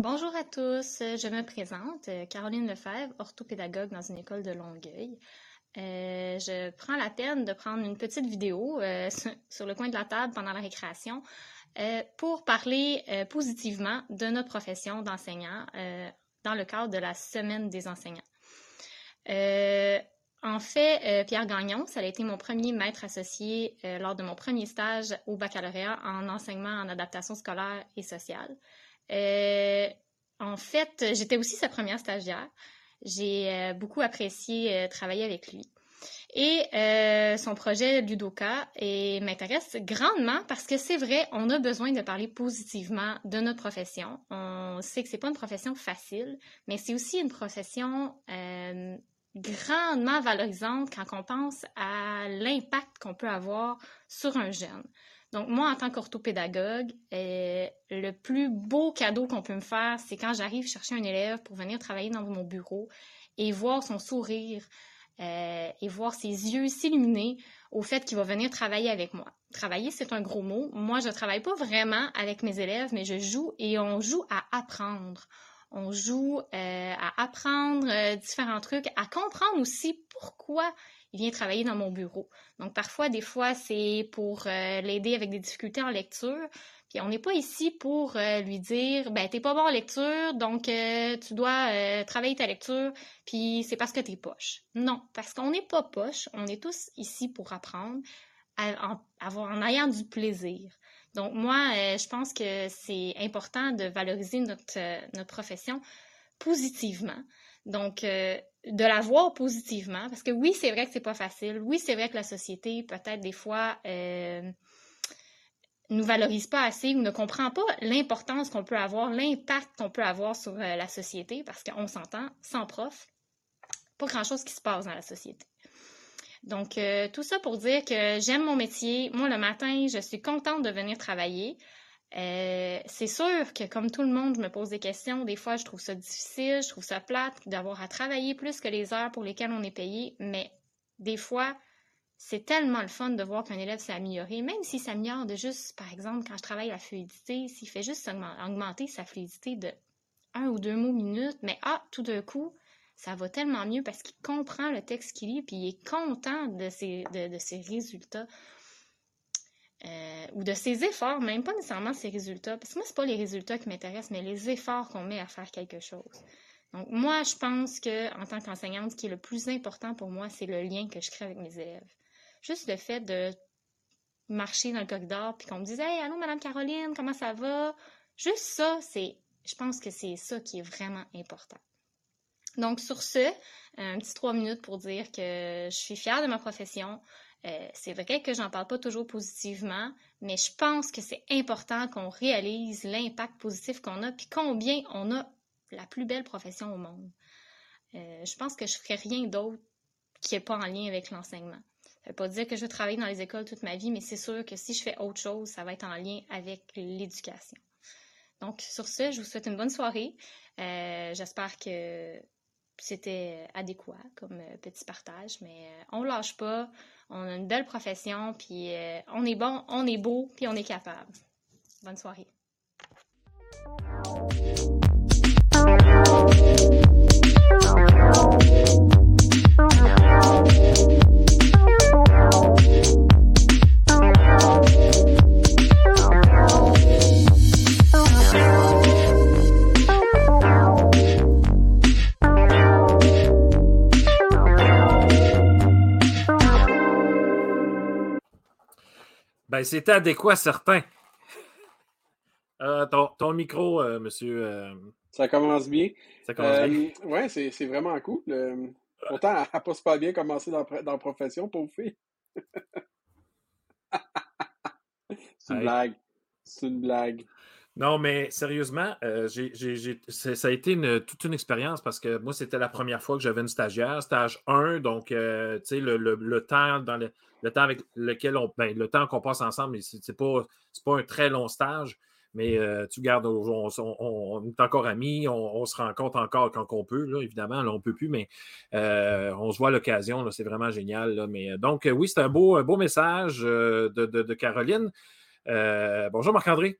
Bonjour à tous, je me présente, Caroline Lefebvre, orthopédagogue dans une école de Longueuil. Euh, je prends la peine de prendre une petite vidéo euh, sur le coin de la table pendant la récréation euh, pour parler positivement de notre profession d'enseignant dans le cadre de la Semaine des enseignants. en fait, Pierre Gagnon, ça a été mon premier maître associé lors de mon premier stage au baccalauréat en enseignement en adaptation scolaire et sociale. En fait, j'étais aussi sa première stagiaire. J'ai euh, beaucoup apprécié euh, travailler avec lui. Et euh, son projet Ludoka m'intéresse grandement parce que c'est vrai, on a besoin de parler positivement de notre profession. On sait que c'est pas une profession facile, mais c'est aussi une profession grandement valorisante quand on pense à l'impact qu'on peut avoir sur un jeune. Donc, moi, en tant qu'orthopédagogue, euh, le plus beau cadeau qu'on peut me faire, c'est quand j'arrive chercher un élève pour venir travailler dans mon bureau et voir son sourire euh, et voir ses yeux s'illuminer au fait qu'il va venir travailler avec moi. Travailler, c'est un gros mot. Moi, je ne travaille pas vraiment avec mes élèves, mais je joue et on joue à apprendre. On joue euh, à apprendre différents trucs, à comprendre aussi pourquoi il vient travailler dans mon bureau. Donc parfois, des fois, c'est pour euh, l'aider avec des difficultés en lecture. Puis on n'est pas ici pour euh, lui dire ben t'es pas bon en lecture, donc euh, tu dois travailler ta lecture, puis c'est parce que t'es poche. Non, parce qu'on n'est pas poche, on est tous ici pour apprendre, en, avoir, en ayant du plaisir. Donc moi, je pense que c'est important de valoriser notre, notre profession positivement. Donc, de la voir positivement, parce que oui, c'est vrai que c'est pas facile. Oui, c'est vrai que la société, peut-être des fois, euh, nous valorise pas assez ou ne comprend pas l'importance qu'on peut avoir, l'impact qu'on peut avoir sur euh, la société, parce qu'on s'entend, sans prof, pas grand-chose qui se passe dans la société. Donc, euh, tout ça pour dire que j'aime mon métier. Moi, le matin, je suis contente de venir travailler. Euh, c'est sûr que comme tout le monde, je me pose des questions. Des fois, je trouve ça difficile, je trouve ça plate d'avoir à travailler plus que les heures pour lesquelles on est payé. Mais des fois, c'est tellement le fun de voir qu'un élève s'est amélioré, même s'il s'améliore de juste, par exemple, quand je travaille la fluidité, s'il fait juste augmenter sa fluidité de un ou deux mots minutes, mais ah, tout d'un coup, ça va tellement mieux parce qu'il comprend le texte qu'il lit, puis il est content de ses, de ses résultats. Euh, ou de ses efforts, même pas nécessairement ses résultats, parce que moi, c'est pas les résultats qui m'intéressent, mais les efforts qu'on met à faire quelque chose. Donc, moi, je pense que, en tant qu'enseignante, ce qui est le plus important pour moi, c'est le lien que je crée avec mes élèves. Juste le fait de marcher dans le corridor, puis qu'on me dise, hey, allô, Madame Caroline, comment ça va? Juste ça, c'est, je pense que c'est ça qui est vraiment important. Donc, sur ce, un petit trois minutes pour dire que je suis fière de ma profession. Euh, c'est vrai que j'en parle pas toujours positivement, mais je pense que c'est important qu'on réalise l'impact positif qu'on a, puis combien on a la plus belle profession au monde. Euh, je pense que je ferais rien d'autre qui n'est pas en lien avec l'enseignement. Ça veut pas dire que je vais travailler dans les écoles toute ma vie, mais c'est sûr que si je fais autre chose, ça va être en lien avec l'éducation. Donc, sur ce, je vous souhaite une bonne soirée. Euh, j'espère que c'était adéquat comme petit partage, mais on lâche pas on a une belle profession, puis euh, on est bon, on est beau, puis on est capable. Bonne soirée. Ben, c'était adéquat, certain. Euh, ton, micro, euh, monsieur. Euh, ça commence bien. Ça commence bien. Oui, c'est vraiment cool. pourtant, elle n'a pas super bien commencé dans, dans la profession, pauvre fille. c'est une blague. C'est une blague. Non, mais sérieusement, euh, ça a été toute une expérience parce que moi, c'était la première fois que j'avais une stagiaire, stage 1, donc euh, tu sais, le, temps dans le, temps avec lequel on. Ben, le temps qu'on passe ensemble, c'est pas, pas un très long stage, mais euh, tu gardes, on, est encore amis, on, se rencontre encore quand on peut, évidemment, là, on ne peut plus, mais on se voit à l'occasion, c'est vraiment génial. mais, donc, oui, c'est un beau, beau message de Caroline. bonjour Marc-André.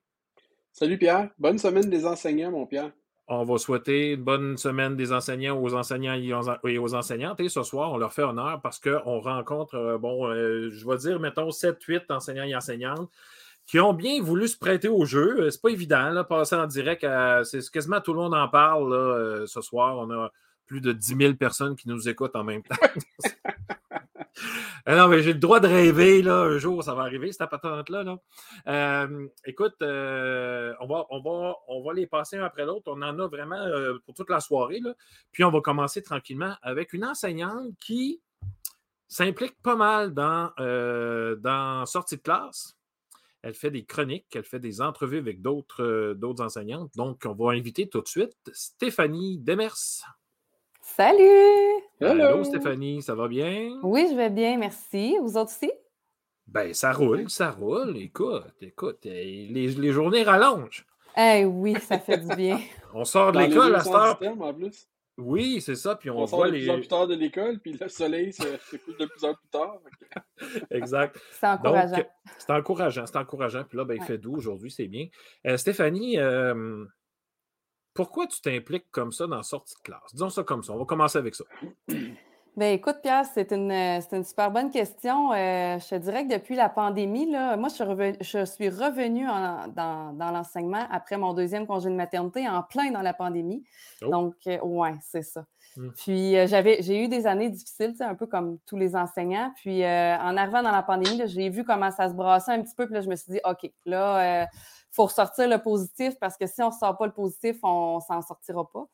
Salut Pierre. Bonne semaine des enseignants, mon Pierre. On va souhaiter une bonne semaine des enseignants aux enseignants et aux enseignantes. Et ce soir, on leur fait honneur parce qu'on rencontre, euh, bon, euh, je vais dire, mettons, 7-8 enseignants et enseignantes qui ont bien voulu se prêter au jeu. Euh, c'est pas évident, là, passer en direct. c'est quasiment tout le monde en parle ce soir. On a plus de 10 000 personnes qui nous écoutent en même temps. Ah non, mais j'ai le droit de rêver, là, un jour, ça va arriver, cette patente-là. Là. Euh, écoute, euh, on, va, les passer un après l'autre. On en a vraiment euh, pour toute la soirée. Puis on va commencer tranquillement avec une enseignante qui s'implique pas mal dans, dans sortie de classe. Elle fait des chroniques, elle fait des entrevues avec d'autres enseignantes. Donc, on va inviter tout de suite Stéphanie Demers. Salut! Hello Stéphanie, ça va bien? Oui, je vais bien, merci. Vous autres aussi? Ben, ça roule, ça roule. Écoute, écoute, eh, les, les journées rallongent. Eh oui, ça fait du bien. On sort de l'école à cette heure. Oui, c'est ça. Puis on, on voit sort de les... plus en plus tard de l'école, puis le soleil se, couche de plus en plus tard. exact. C'est encourageant. C'est encourageant, c'est encourageant. Puis là, ben, il fait doux aujourd'hui, c'est bien. Euh, Stéphanie, euh, pourquoi tu t'impliques comme ça dans la sortie de classe? Disons ça comme ça. On va commencer avec ça. Bien, écoute, Pierre, c'est une, euh, une, super bonne question. Euh, je te dirais que depuis la pandémie, là, moi, je suis, revenu, je suis revenue dans, dans l'enseignement après mon deuxième congé de maternité, en plein dans la pandémie. Oh. Donc, euh, ouais, c'est ça. Mmh. Puis, j'avais, j'ai eu des années difficiles, un peu comme tous les enseignants. Puis, en arrivant dans la pandémie, j'ai vu comment ça se brassait un petit peu. Puis là, je me suis dit, OK, là, faut ressortir le positif parce que si on ne sort pas le positif, on ne s'en sortira pas.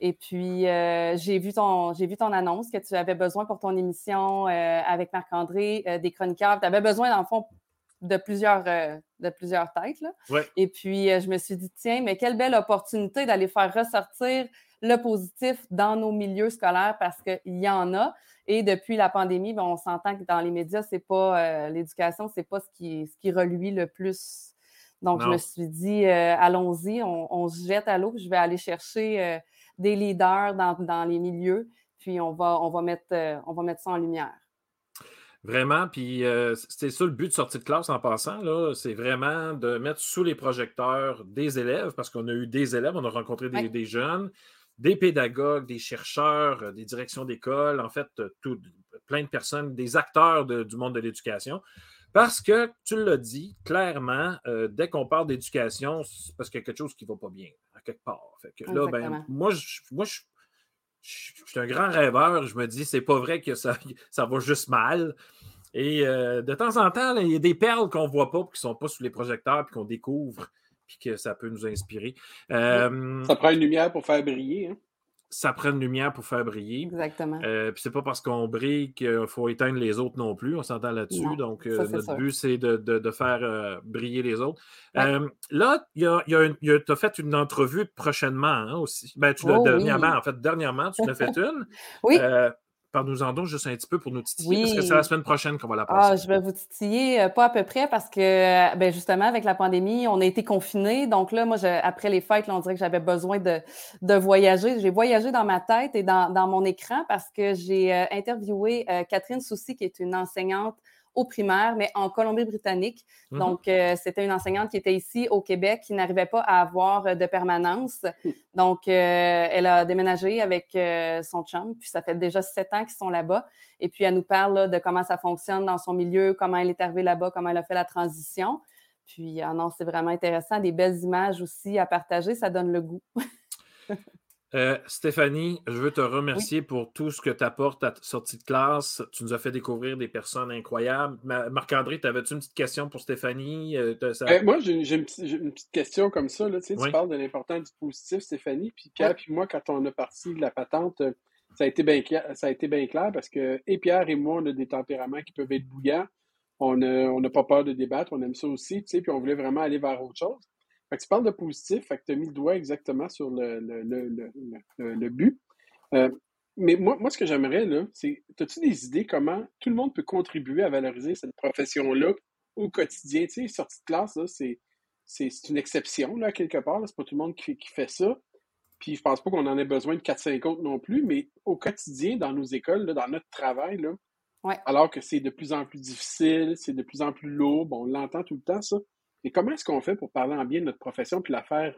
Et puis, euh, j'ai vu, ton, vu ton annonce que tu avais besoin pour ton émission euh, avec Marc-André, euh, des chroniqueurs. Tu avais besoin, dans le fond, de plusieurs, de plusieurs têtes. Là. Et puis, je me suis dit, tiens, mais quelle belle opportunité d'aller faire ressortir le positif dans nos milieux scolaires parce qu'il y en a. Et depuis la pandémie, ben, on s'entend que dans les médias, c'est pas l'éducation, c'est pas ce qui, ce qui reluit le plus donc, je me suis dit, euh, allons-y, on, se jette à l'eau, je vais aller chercher euh, des leaders dans, les milieux, puis on va, on, va mettre, euh, on va mettre ça en lumière. Vraiment, puis c'est ça le but de sortie de classe en passant, là, c'est vraiment de mettre sous les projecteurs des élèves, parce qu'on a eu des élèves, on a rencontré des, jeunes, des pédagogues, des chercheurs, des directions d'école, en fait, tout, plein de personnes, des acteurs du monde de l'éducation parce que, tu l'as dit, clairement, euh, dès qu'on parle d'éducation, c'est parce qu'il y a quelque chose qui ne va pas bien, à quelque part. Fait que là, ben, moi, je, moi je, suis un grand rêveur. Je me dis, c'est pas vrai que ça, ça va juste mal. Et euh, de temps en temps, il y a des perles qu'on ne voit pas, qui ne sont pas sous les projecteurs, puis qu'on découvre, puis que ça peut nous inspirer. Euh, ça prend une lumière pour faire briller. Hein? Ça prend une lumière pour faire briller. Exactement. Euh, puis c'est pas parce qu'on brille qu'il faut éteindre les autres non plus. On s'entend là-dessus. Donc, euh, notre but, c'est de, faire euh, briller les autres. là, tu as fait une entrevue prochainement hein, aussi. Ben, tu l'as oh dernièrement, en fait, dernièrement, tu l'as fait une. oui. Parle-nous-en donc juste un petit peu pour nous titiller, parce que c'est la semaine prochaine qu'on va la passer. Ah, je vais vous titiller, euh, pas à peu près, parce que euh, ben, justement, avec la pandémie, on a été confinés. Donc là, moi, après les fêtes, on dirait que j'avais besoin de, de voyager. J'ai voyagé dans ma tête et dans, dans mon écran parce que j'ai euh, interviewé Catherine Soucy, qui est une enseignante au primaire, mais en Colombie-Britannique. Mhm. Donc, euh, c'était une enseignante qui était ici au Québec, qui n'arrivait pas à avoir euh, de permanence. Hmm. Donc, euh, elle a déménagé avec son chum, puis ça fait déjà sept ans qu'ils sont là-bas. Et puis, elle nous parle de comment ça fonctionne dans son milieu, comment elle est arrivée là-bas, comment elle a fait la transition. Puis, ah non, c'est vraiment intéressant. Des belles images aussi à partager, ça donne le goût. Euh, Stéphanie, je veux te remercier pour tout ce que tu apportes à ta sortie de classe. Tu nous as fait découvrir des personnes incroyables. Marc-André, avais-tu une petite question pour Stéphanie? Euh, ben, moi, j'ai une, petite question comme ça. Tu, parles de l'importance du positif, Stéphanie. Puis Pierre moi, quand on a parti de la patente, euh, ça a été bien clair, ça a été bien clair parce que et Pierre et moi, on a des tempéraments qui peuvent être bouillants. On n'a pas peur de débattre, on aime ça aussi, puis on voulait vraiment aller vers autre chose. Fait que tu parles de positif, fait que tu as mis le doigt exactement sur le, le, le, le but. Euh, mais moi, moi, ce que j'aimerais, là, c'est, as-tu des idées comment tout le monde peut contribuer à valoriser cette profession-là au quotidien? Tu sais, sortie de classe, là, c'est, c'est, une exception, là, quelque part. C'est pas tout le monde qui, qui fait ça. Puis je pense pas qu'on en ait besoin de 4-5 autres non plus, mais au quotidien, dans nos écoles, là, dans notre travail, là, alors que c'est de plus en plus difficile, c'est de plus en plus lourd, bon, on l'entend tout le temps, ça. Et comment est-ce qu'on fait pour parler en bien de notre profession puis la faire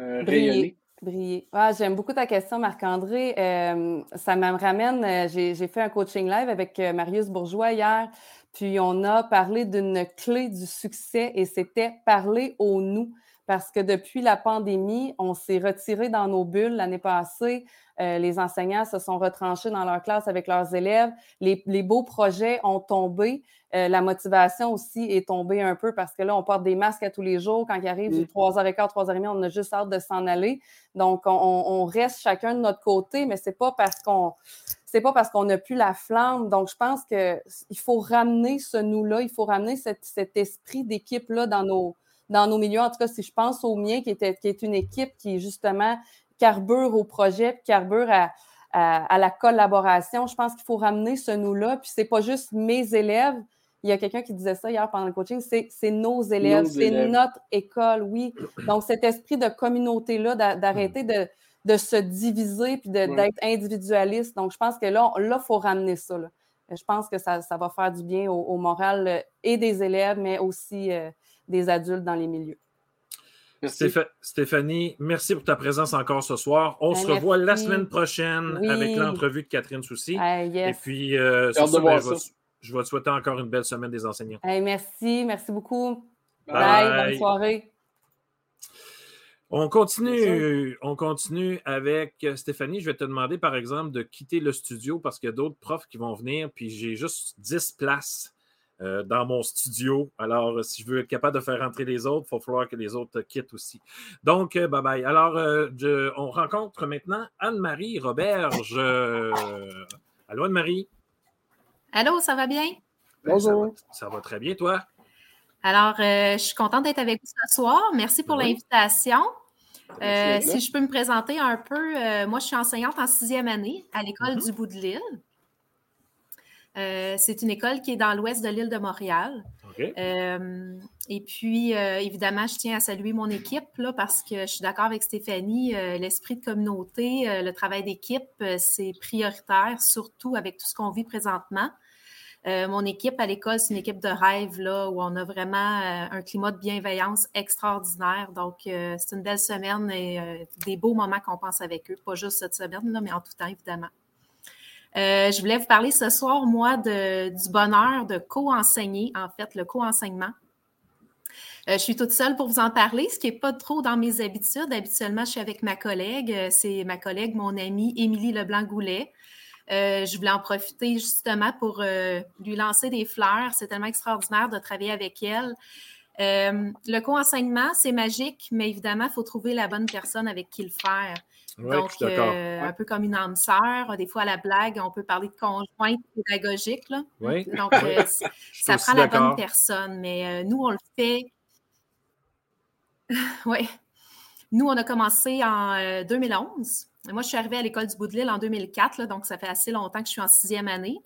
euh, rayonner? Briller. Ah, J'aime beaucoup ta question, Marc-André. Euh, ça me ramène, euh, j'ai fait un coaching live avec Marius Bourgeois hier, puis on a parlé d'une clé du succès et c'était parler au nous. Parce que depuis la pandémie, on s'est retiré dans nos bulles l'année passée. les enseignants se sont retranchés dans leur classe avec leurs élèves. Les, les beaux projets ont tombé. Euh, la motivation aussi est tombée un peu parce que là, on porte des masques à tous les jours. Quand il arrive du 3h15, 3h30, on a juste hâte de s'en aller. Donc, on, reste chacun de notre côté, mais c'est pas parce qu'on c'est pas parce qu'on n'a plus la flamme. Donc, je pense qu'il faut ramener ce nous-là, il faut ramener cet, esprit d'équipe-là dans nos, dans nos milieux. En tout cas, si je pense au mien, qui, était, qui est une équipe qui, justement, carbure au projet, carbure à, à, la collaboration, je pense qu'il faut ramener ce nous-là. Puis, c'est pas juste mes élèves, il y a quelqu'un qui disait ça hier pendant le coaching, c'est nos élèves, c'est notre école, oui. Donc, cet esprit de communauté-là, d'arrêter de, de, se diviser puis d'être individualiste. Donc, je pense que là, il faut ramener ça. Je pense que ça, ça, va faire du bien au, moral euh, et des élèves, mais aussi euh, des adultes dans les milieux. Stéphanie, merci pour ta présence encore ce soir. On ben, se revoit la semaine prochaine avec l'entrevue de Catherine Soucy. Et puis, euh, ben, je vais te souhaiter encore une belle semaine des enseignants. merci, merci beaucoup. Bye, bonne soirée. On continue, on continue avec Stéphanie. Je vais te demander, par exemple, de quitter le studio parce qu'il y a d'autres profs qui vont venir, puis j'ai juste 10 places euh, dans mon studio. Alors, si je veux être capable de faire rentrer les autres, il va falloir que les autres quittent aussi. Donc, euh, bye bye. Alors, euh, on rencontre maintenant Anne-Marie Roberge. allô, Anne-Marie? Allô, ça va bien? Bonjour. Ça va, très bien, toi? Alors, euh, je suis contente d'être avec vous ce soir. Merci pour l'invitation. Euh, si je peux me présenter un peu, euh, moi, je suis enseignante en sixième année à l'école mm-hmm. du bout de l'île. C'est une école qui est dans l'ouest de l'île de Montréal. et puis, évidemment, je tiens à saluer mon équipe là, parce que je suis d'accord avec Stéphanie, l'esprit de communauté, le travail d'équipe, c'est prioritaire, surtout avec tout ce qu'on vit présentement. Euh, mon équipe à l'école, c'est une équipe de rêve là, où on a vraiment euh, un climat de bienveillance extraordinaire. Donc, euh, c'est une belle semaine et des beaux moments qu'on passe avec eux. Pas juste cette semaine, là, mais en tout temps, évidemment. Je voulais vous parler ce soir, moi, du bonheur de co-enseigner, en fait, le co-enseignement. je suis toute seule pour vous en parler, ce qui n'est pas trop dans mes habitudes. Habituellement, je suis avec ma collègue. C'est ma collègue, mon amie Émilie Leblanc-Goulet. Euh, je voulais en profiter justement pour euh, lui lancer des fleurs. C'est tellement extraordinaire de travailler avec elle. Euh, le co-enseignement, c'est magique, mais évidemment, il faut trouver la bonne personne avec qui le faire. Donc, un peu comme une âme sœur. Des fois, à la blague, on peut parler de conjointe pédagogique. Là. Donc, ça prend la bonne personne. Mais nous, on le fait. oui. Nous, on a commencé en 2011. Moi, je suis arrivée à l'école du bout de l'île en 2004, donc ça fait assez longtemps que je suis en sixième année.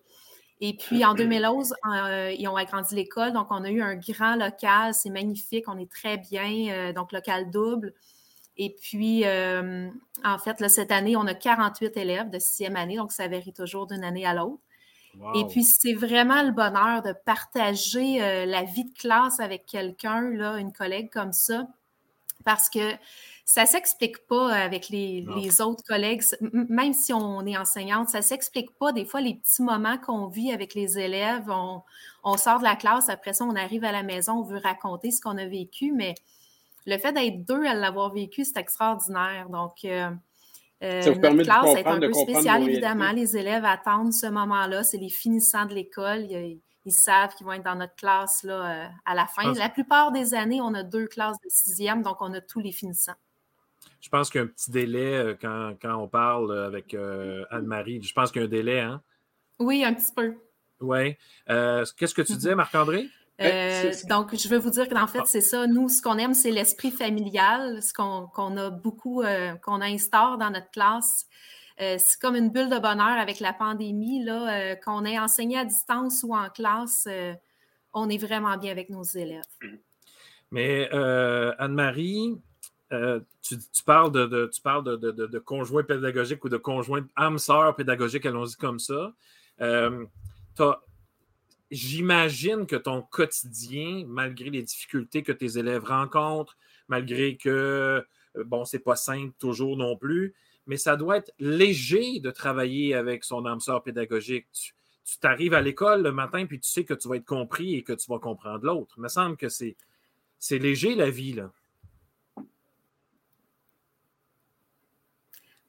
Et puis en 2011, euh, ils ont agrandi l'école, donc on a eu un grand local, c'est magnifique, on est très bien, euh, donc local double. Et puis, euh, en fait, cette année, on a 48 élèves de sixième année, donc ça varie toujours d'une année à l'autre. Et puis, c'est vraiment le bonheur de partager la vie de classe avec quelqu'un, une collègue comme ça, parce que ça s'explique pas avec les, autres collègues, même si on est enseignante, ça s'explique pas. Des fois, les petits moments qu'on vit avec les élèves, on, sort de la classe, après ça, on arrive à la maison, on veut raconter ce qu'on a vécu, mais le fait d'être deux à l'avoir vécu, c'est extraordinaire. Donc, euh, euh notre classe est un peu spéciale, évidemment. Les élèves attendent ce moment-là. C'est les finissants de l'école. Ils, savent qu'ils vont être dans notre classe là, euh, à la fin. La plupart des années, on a deux classes de sixième, donc on a tous les finissants je pense qu'il y a un petit délai quand, on parle avec euh, Anne-Marie. Je pense qu'il y a un délai, hein? Oui, un petit peu. Oui. Qu'est-ce que tu disais, Marc-André? Donc, je veux vous dire qu'en fait, ah. c'est ça. Nous, ce qu'on aime, c'est l'esprit familial, ce qu'on a beaucoup, qu'on instaure dans notre classe. c'est comme une bulle de bonheur avec la pandémie, là, qu'on ait enseigné à distance ou en classe, on est vraiment bien avec nos élèves. Mais Anne-Marie, euh, tu, parles de, tu parles de, de, conjoint pédagogique ou de conjoint âme sœur pédagogique, allons-y comme ça. Euh, j'imagine que ton quotidien, malgré les difficultés que tes élèves rencontrent, malgré que bon, c'est pas simple toujours non plus, mais ça doit être léger de travailler avec son âme sœur pédagogique. Tu t'arrives à l'école le matin, puis tu sais que tu vas être compris et que tu vas comprendre l'autre. Il me semble que c'est, c'est léger la vie, là.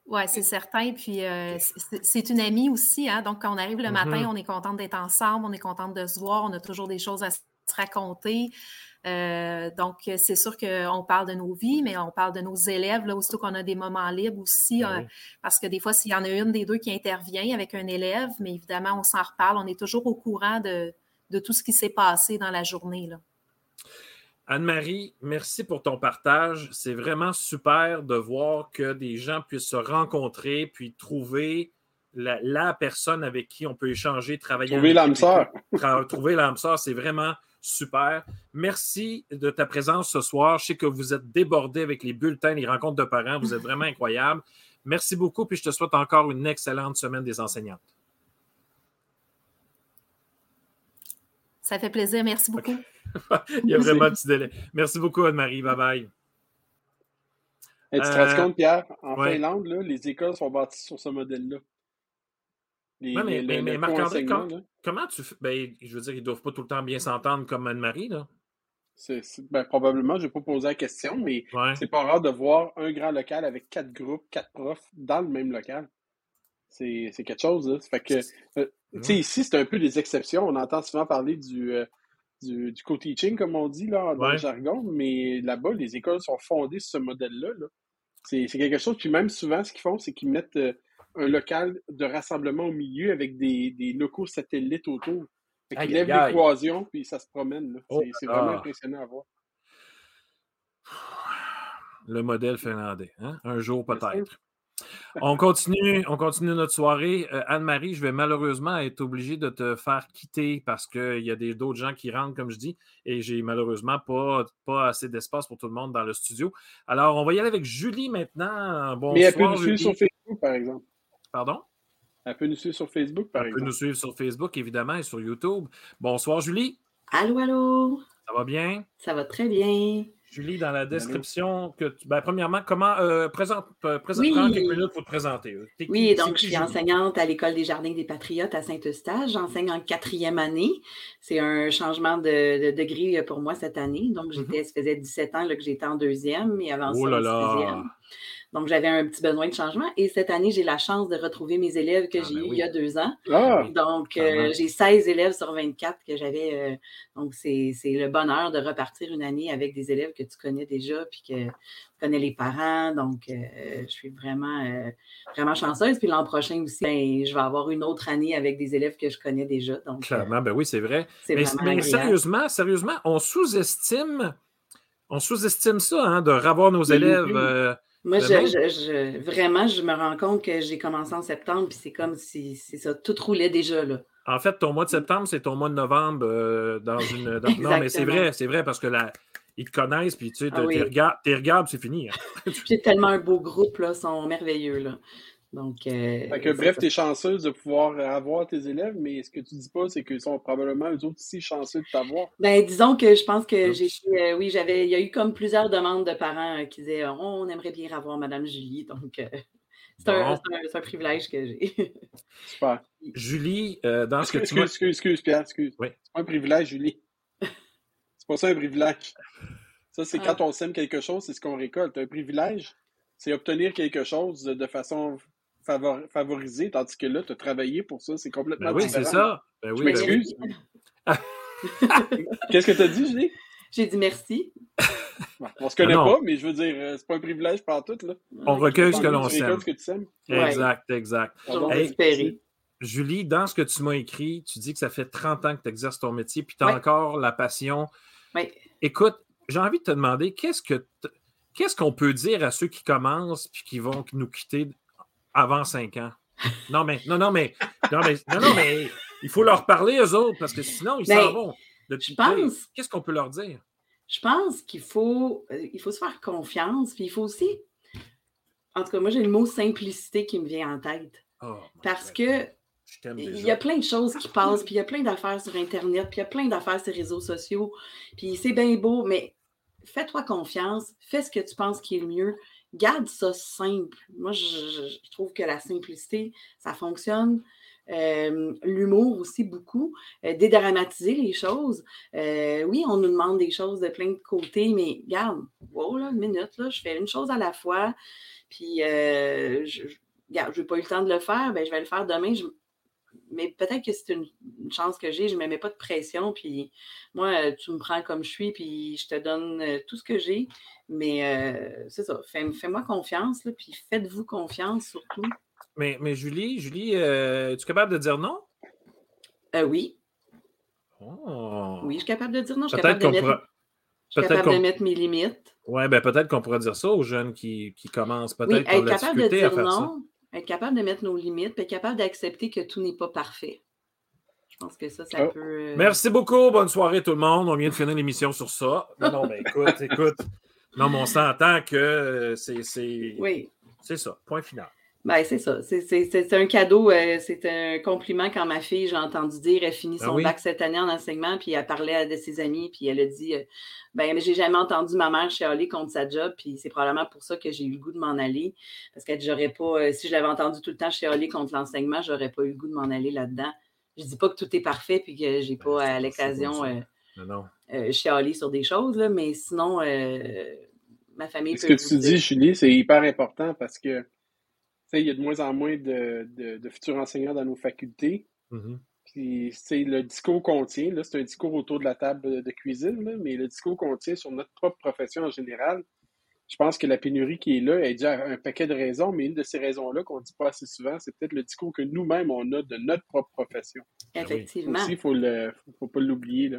Oui, c'est certain. Puis euh, c'est une amie aussi. Hein? Donc, quand on arrive le matin, mm-hmm. on est contente d'être ensemble, on est contente de se voir, on a toujours des choses à se raconter. Euh, donc, c'est sûr qu'on parle de nos vies, mais on parle de nos élèves, là, aussitôt qu'on a des moments libres aussi, ben euh, parce que des fois, s'il y en a une des deux qui intervient avec un élève, mais évidemment, on s'en reparle, on est toujours au courant de, tout ce qui s'est passé dans la journée. Anne-Marie, merci pour ton partage. C'est vraiment super de voir que des gens puissent se rencontrer puis trouver la, personne avec qui on peut échanger, travailler. Trouver l'âme sœur. trouver l'âme sœur, c'est vraiment super. Merci de ta présence ce soir. Je sais que vous êtes débordé avec les bulletins, les rencontres de parents. Vous êtes vraiment incroyable. Merci beaucoup, puis je te souhaite encore une excellente semaine des enseignantes. Ça fait plaisir. Merci beaucoup. Il y a vraiment un petit délai. Merci beaucoup, Anne-Marie. Bye bye. tu te rends compte, Pierre, en Finlande, les écoles sont bâties sur ce modèle-là? Mais, Marc-André, comment tu fais? Ben, je veux dire, ils ne doivent pas tout le temps bien s'entendre comme Anne-Marie, là. Ben, probablement, je n'ai pas posé la question, mais c'est pas rare de voir un grand local avec quatre groupes, quatre profs dans le même local. C'est quelque chose, là. Fait que, euh, ici, c'est un peu des exceptions. On entend souvent parler du, euh, du, co-teaching, comme on dit, là, dans le jargon, mais là-bas, les écoles sont fondées sur ce modèle-là. -là, c'est quelque chose. Puis même souvent, ce qu'ils font, c'est qu'ils mettent euh, un local de rassemblement au milieu avec des, locaux satellites autour. Fait lève l'équation, puis ça se promène. Oh c'est vraiment impressionnant à voir. Le modèle finlandais. Hein? Un jour peut-être. On continue, on continue notre soirée. Euh, Anne-Marie, je vais malheureusement être obligé de te faire quitter parce qu'il y a d'autres gens qui rentrent, comme je dis, et j'ai malheureusement pas, pas assez d'espace pour tout le monde dans le studio. Alors, on va y aller avec Julie maintenant. Bonsoir, Mais elle peut nous suivre sur Facebook, par exemple. Pardon? Elle peut nous suivre sur Facebook, par exemple. Elle peut nous suivre sur Facebook, évidemment, et sur YouTube. Bonsoir, Julie. Allô, allô? Ça va bien? Ça va très bien. Julie, dans la description, que ben, premièrement, comment euh, présente, euh, présente quelques minutes pour te présenter. oui, donc je suis enseignante à l'École des Jardins des Patriotes à Saint-Eustache. J'enseigne en quatrième année. C'est un changement de, degré pour moi cette année. Donc, mm-hmm. j'étais, ça faisait 17 ans là, que j'étais en deuxième et avant oh ça, en sixième. Donc, j'avais un petit besoin de changement. Et cette année, j'ai la chance de retrouver mes élèves que ah, j'ai ben eus il y a deux ans. Ah! donc, euh, j'ai 16 élèves sur 24 que j'avais. Euh, donc, c'est le bonheur de repartir une année avec des élèves que tu connais déjà, puis que tu connais les parents. Donc, euh, je suis vraiment, vraiment chanceuse. Puis l'an prochain aussi, ben, je vais avoir une autre année avec des élèves que je connais déjà. Donc, Clairement, ben oui, c'est vrai. Mais, mais sérieusement, sérieusement, on sous-estime on sous-estime ça, hein, de revoir nos élèves. Moi, je, vraiment, je me rends compte que j'ai commencé en septembre, puis c'est comme si c'est ça, tout roulait déjà là. En fait, ton mois de septembre, c'est ton mois de novembre euh, dans une. non, mais c'est vrai, c'est vrai parce que là, ils te connaissent, puis tu sais, ah, tes regards, c'est fini. Hein. j'ai tellement un beau groupe, là, ils sont merveilleux. Là. Donc, euh, bref, tu es chanceuse de pouvoir avoir tes élèves, mais ce que tu dis pas, c'est qu'ils sont probablement eux autres aussi chanceux de t'avoir. Ben, disons que je pense que j'ai euh, oui, j'avais, il y a eu comme plusieurs demandes de parents euh, qui disaient oh, on aimerait bien avoir Madame Julie. Donc, c'est, un, un, privilège que j'ai. Super. Julie, dans ce que tu Excuse, excuse, Pierre, excuse. Oui. C'est pas un privilège, Julie. c'est pas ça un privilège. Ça, c'est ah. quand on sème quelque chose, c'est ce qu'on récolte. Un privilège, c'est obtenir quelque chose de façon favoriser, tandis que là, tu as travaillé pour ça. C'est complètement ben oui, c'est ça. Ben oui, Je ben m'excuse. Qu'est-ce que tu as dit, Julie? J'ai dit merci. on se connaît pas, mais je veux dire, euh, c'est pas un privilège par tout. Là. On recueille ce que l'on sait. Exact, ouais. exact. Julie, dans ce que tu m'as écrit, tu dis que ça fait 30 ans que tu exerces ton métier, puis tu as encore la passion. Oui. Écoute, j'ai envie de te demander, qu'est-ce que qu'est-ce qu'on peut dire à ceux qui commencent puis qui vont nous quitter avant cinq ans. Non, mais, non, non, mais, non, mais, non, mais il faut leur parler, eux autres, parce que sinon, ils s'en vont. je pense. Qu'est-ce qu'on peut leur dire? Je pense qu'il faut, euh, il faut se faire confiance, puis il faut aussi. En tout cas, moi, j'ai le mot simplicité qui me vient en tête. Oh, parce que il y a plein de choses qui passent, puis il y a plein d'affaires sur Internet, puis il y a plein d'affaires sur les réseaux sociaux, puis c'est bien beau, mais fais-toi confiance, fais ce que tu penses qui est le mieux, garde ça simple. Moi, je, trouve que la simplicité, ça fonctionne. Euh, l'humour aussi beaucoup, euh, dédramatiser les choses. Euh, oui, on nous demande des choses de plein de côtés, mais garde, wow, là, une minute, là, je fais une chose à la fois, puis je n'ai pas eu le temps de le faire, ben, je vais le faire demain. Mais peut-être que c'est une, chance que j'ai, je ne me mets pas de pression, puis moi, tu me prends comme je suis, puis je te donne tout ce que j'ai, mais c'est ça, fais-moi confiance, puis faites-vous confiance surtout. Mais, mais Julie, Julie, euh, es-tu capable de dire non? Euh, oui. Oh. Oui, je suis capable de dire non. Je suis capable, de mettre... capable de mettre mes limites. Oui, ben peut-être qu'on pourrait dire ça aux jeunes qui, qui commencent peut-être oui, être capable de dire non, être capable de mettre nos limites, puis être capable d'accepter que tout n'est pas parfait. Je pense que ça, ça oh. peut. Euh, Merci beaucoup. Bonne soirée tout le monde. On vient de finir l'émission sur ça. Non, non, ben écoute, écoute. Non, mais on s'entend que euh, c'est. Oui. C'est ça. Point final. Ben, c'est ça. C'est un cadeau, euh, c'est un compliment quand ma fille, j'ai entendu dire, elle finit ben son bac cette année en enseignement, puis elle parlait à de ses amis, puis elle a dit euh, Ben, j'ai jamais entendu ma mère chialer contre sa job, puis c'est probablement pour ça que j'ai eu le goût de m'en aller. Parce que j'aurais pas, euh, si je l'avais entendu tout le temps chialer contre l'enseignement, j'aurais pas eu le goût de m'en aller là-dedans. Je dis pas que tout est parfait, puis que j'ai ben, pas à l'occasion chialer sur des choses, là, mais sinon, ma famille. Ce que tu dis, Julie, c'est hyper important parce que il y a de moins en moins de, de, futurs enseignants dans nos facultés. Mm-hmm. Puis, le discours qu'on tient, c'est un discours autour de la table de cuisine, mais le discours qu'on tient sur notre propre profession en général, je pense que la pénurie qui est là est due à un paquet de raisons, mais une de ces raisons-là qu'on ne dit pas assez souvent, c'est peut-être le discours que nous-mêmes, on a de notre propre profession. Effectivement. il ne faut, faut, pas l'oublier.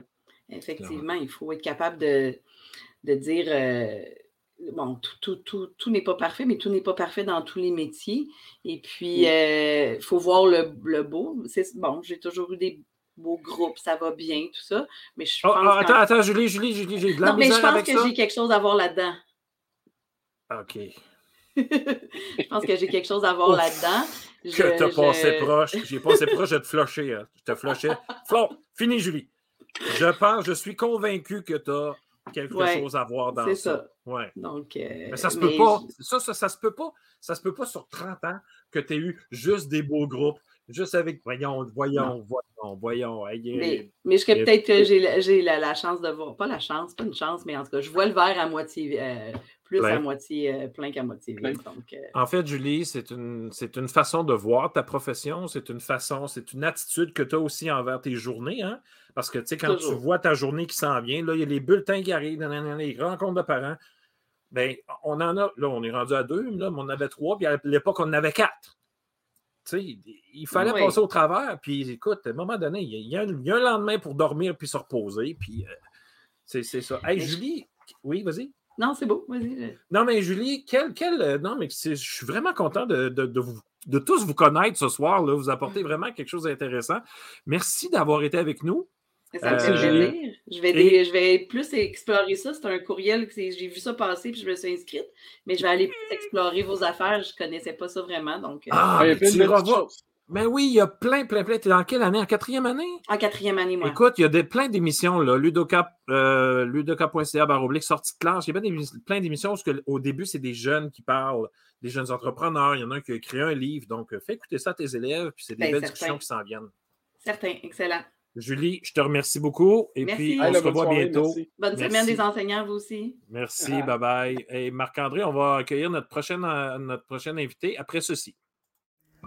Effectivement, il faut être capable de, de dire... Euh, bon, tout, tout, n'est pas parfait, mais tout n'est pas parfait dans tous les métiers. Et puis, il euh, faut voir le, beau. Bon, j'ai toujours eu des beaux groupes, ça va bien, tout ça. Mais je oh, pense oh, attends, attends, Julie, Julie, Julie, j'ai de la Non, mais je pense que j'ai quelque chose à voir là-dedans. OK. je pense que j'ai quelque chose à voir là-dedans. Que t'as passé proche. J'ai passé proche de te flusher. Hein. Je te flushais. Flo, fini, Julie. Je pense, je suis convaincu que tu as quelque chose à voir dans ça. ça. Ouais. Donc, euh, mais ça se peut pas. Ça, ça, ça, se peut pas. Ça se peut pas sur 30 ans que tu aies eu juste des beaux groupes, juste avec voyons, voyons, voyons, voyons. mais, mais, je peut-être que j'ai la, la, chance de voir, pas la chance, pas une chance, mais en tout cas, je vois le verre à moitié, euh, plus à moitié euh, plein qu'à moitié vide. Donc, En fait, Julie, c'est une, une façon de voir ta profession, c'est une façon, c'est une attitude que tu as aussi envers tes journées, hein? Parce que, tu sais, quand tu vois ta journée qui s'en vient, là, il y a les bulletins qui arrivent, les rencontres de parents. Bien, on en a, là, on est rendu à deux, là, mais on avait trois, puis à l'époque, on en avait quatre. Tu sais, il fallait passer au travers, puis écoute, à un moment donné, il y, a, un, lendemain pour dormir puis se reposer, puis euh, c'est ça. Hey, Julie, oui, vas-y. Non, c'est beau, vas-y. Non, mais Julie, quel, quel, euh, non, mais je suis vraiment content de, de, de, vous de tous vous connaître ce soir. Là. Vous apportez vraiment quelque chose d'intéressant. Merci d'avoir été avec nous. Ça euh, Je vais, je vais plus explorer ça. C'est un courriel, j'ai vu ça passer puis je me suis inscrite. Mais je vais aller plus explorer vos affaires. Je ne connaissais pas ça vraiment. Donc, euh, ah, il y a Mais oui, il y a plein, plein, plein. Tu es dans quelle année? En quatrième année? En quatrième année, moi. Écoute, il y a des, plein d'émissions, là. Ludoka, euh, ludoka.ca, baroblique, sortie de classe. Il y a plein d'émissions parce qu'au début, c'est des jeunes qui parlent, des jeunes entrepreneurs. Il y en a un qui a écrit un livre. Donc, fais écouter ça à tes élèves, puis c'est des ben, belles discussions qui s'en viennent. Certain, excellent. Julie, je te remercie beaucoup. Et puis, on se revoit bientôt. Bonne semaine des enseignants, vous aussi. Merci, bye-bye. Et Marc-André, on va accueillir notre prochaine, euh, notre prochaine invité après ceci.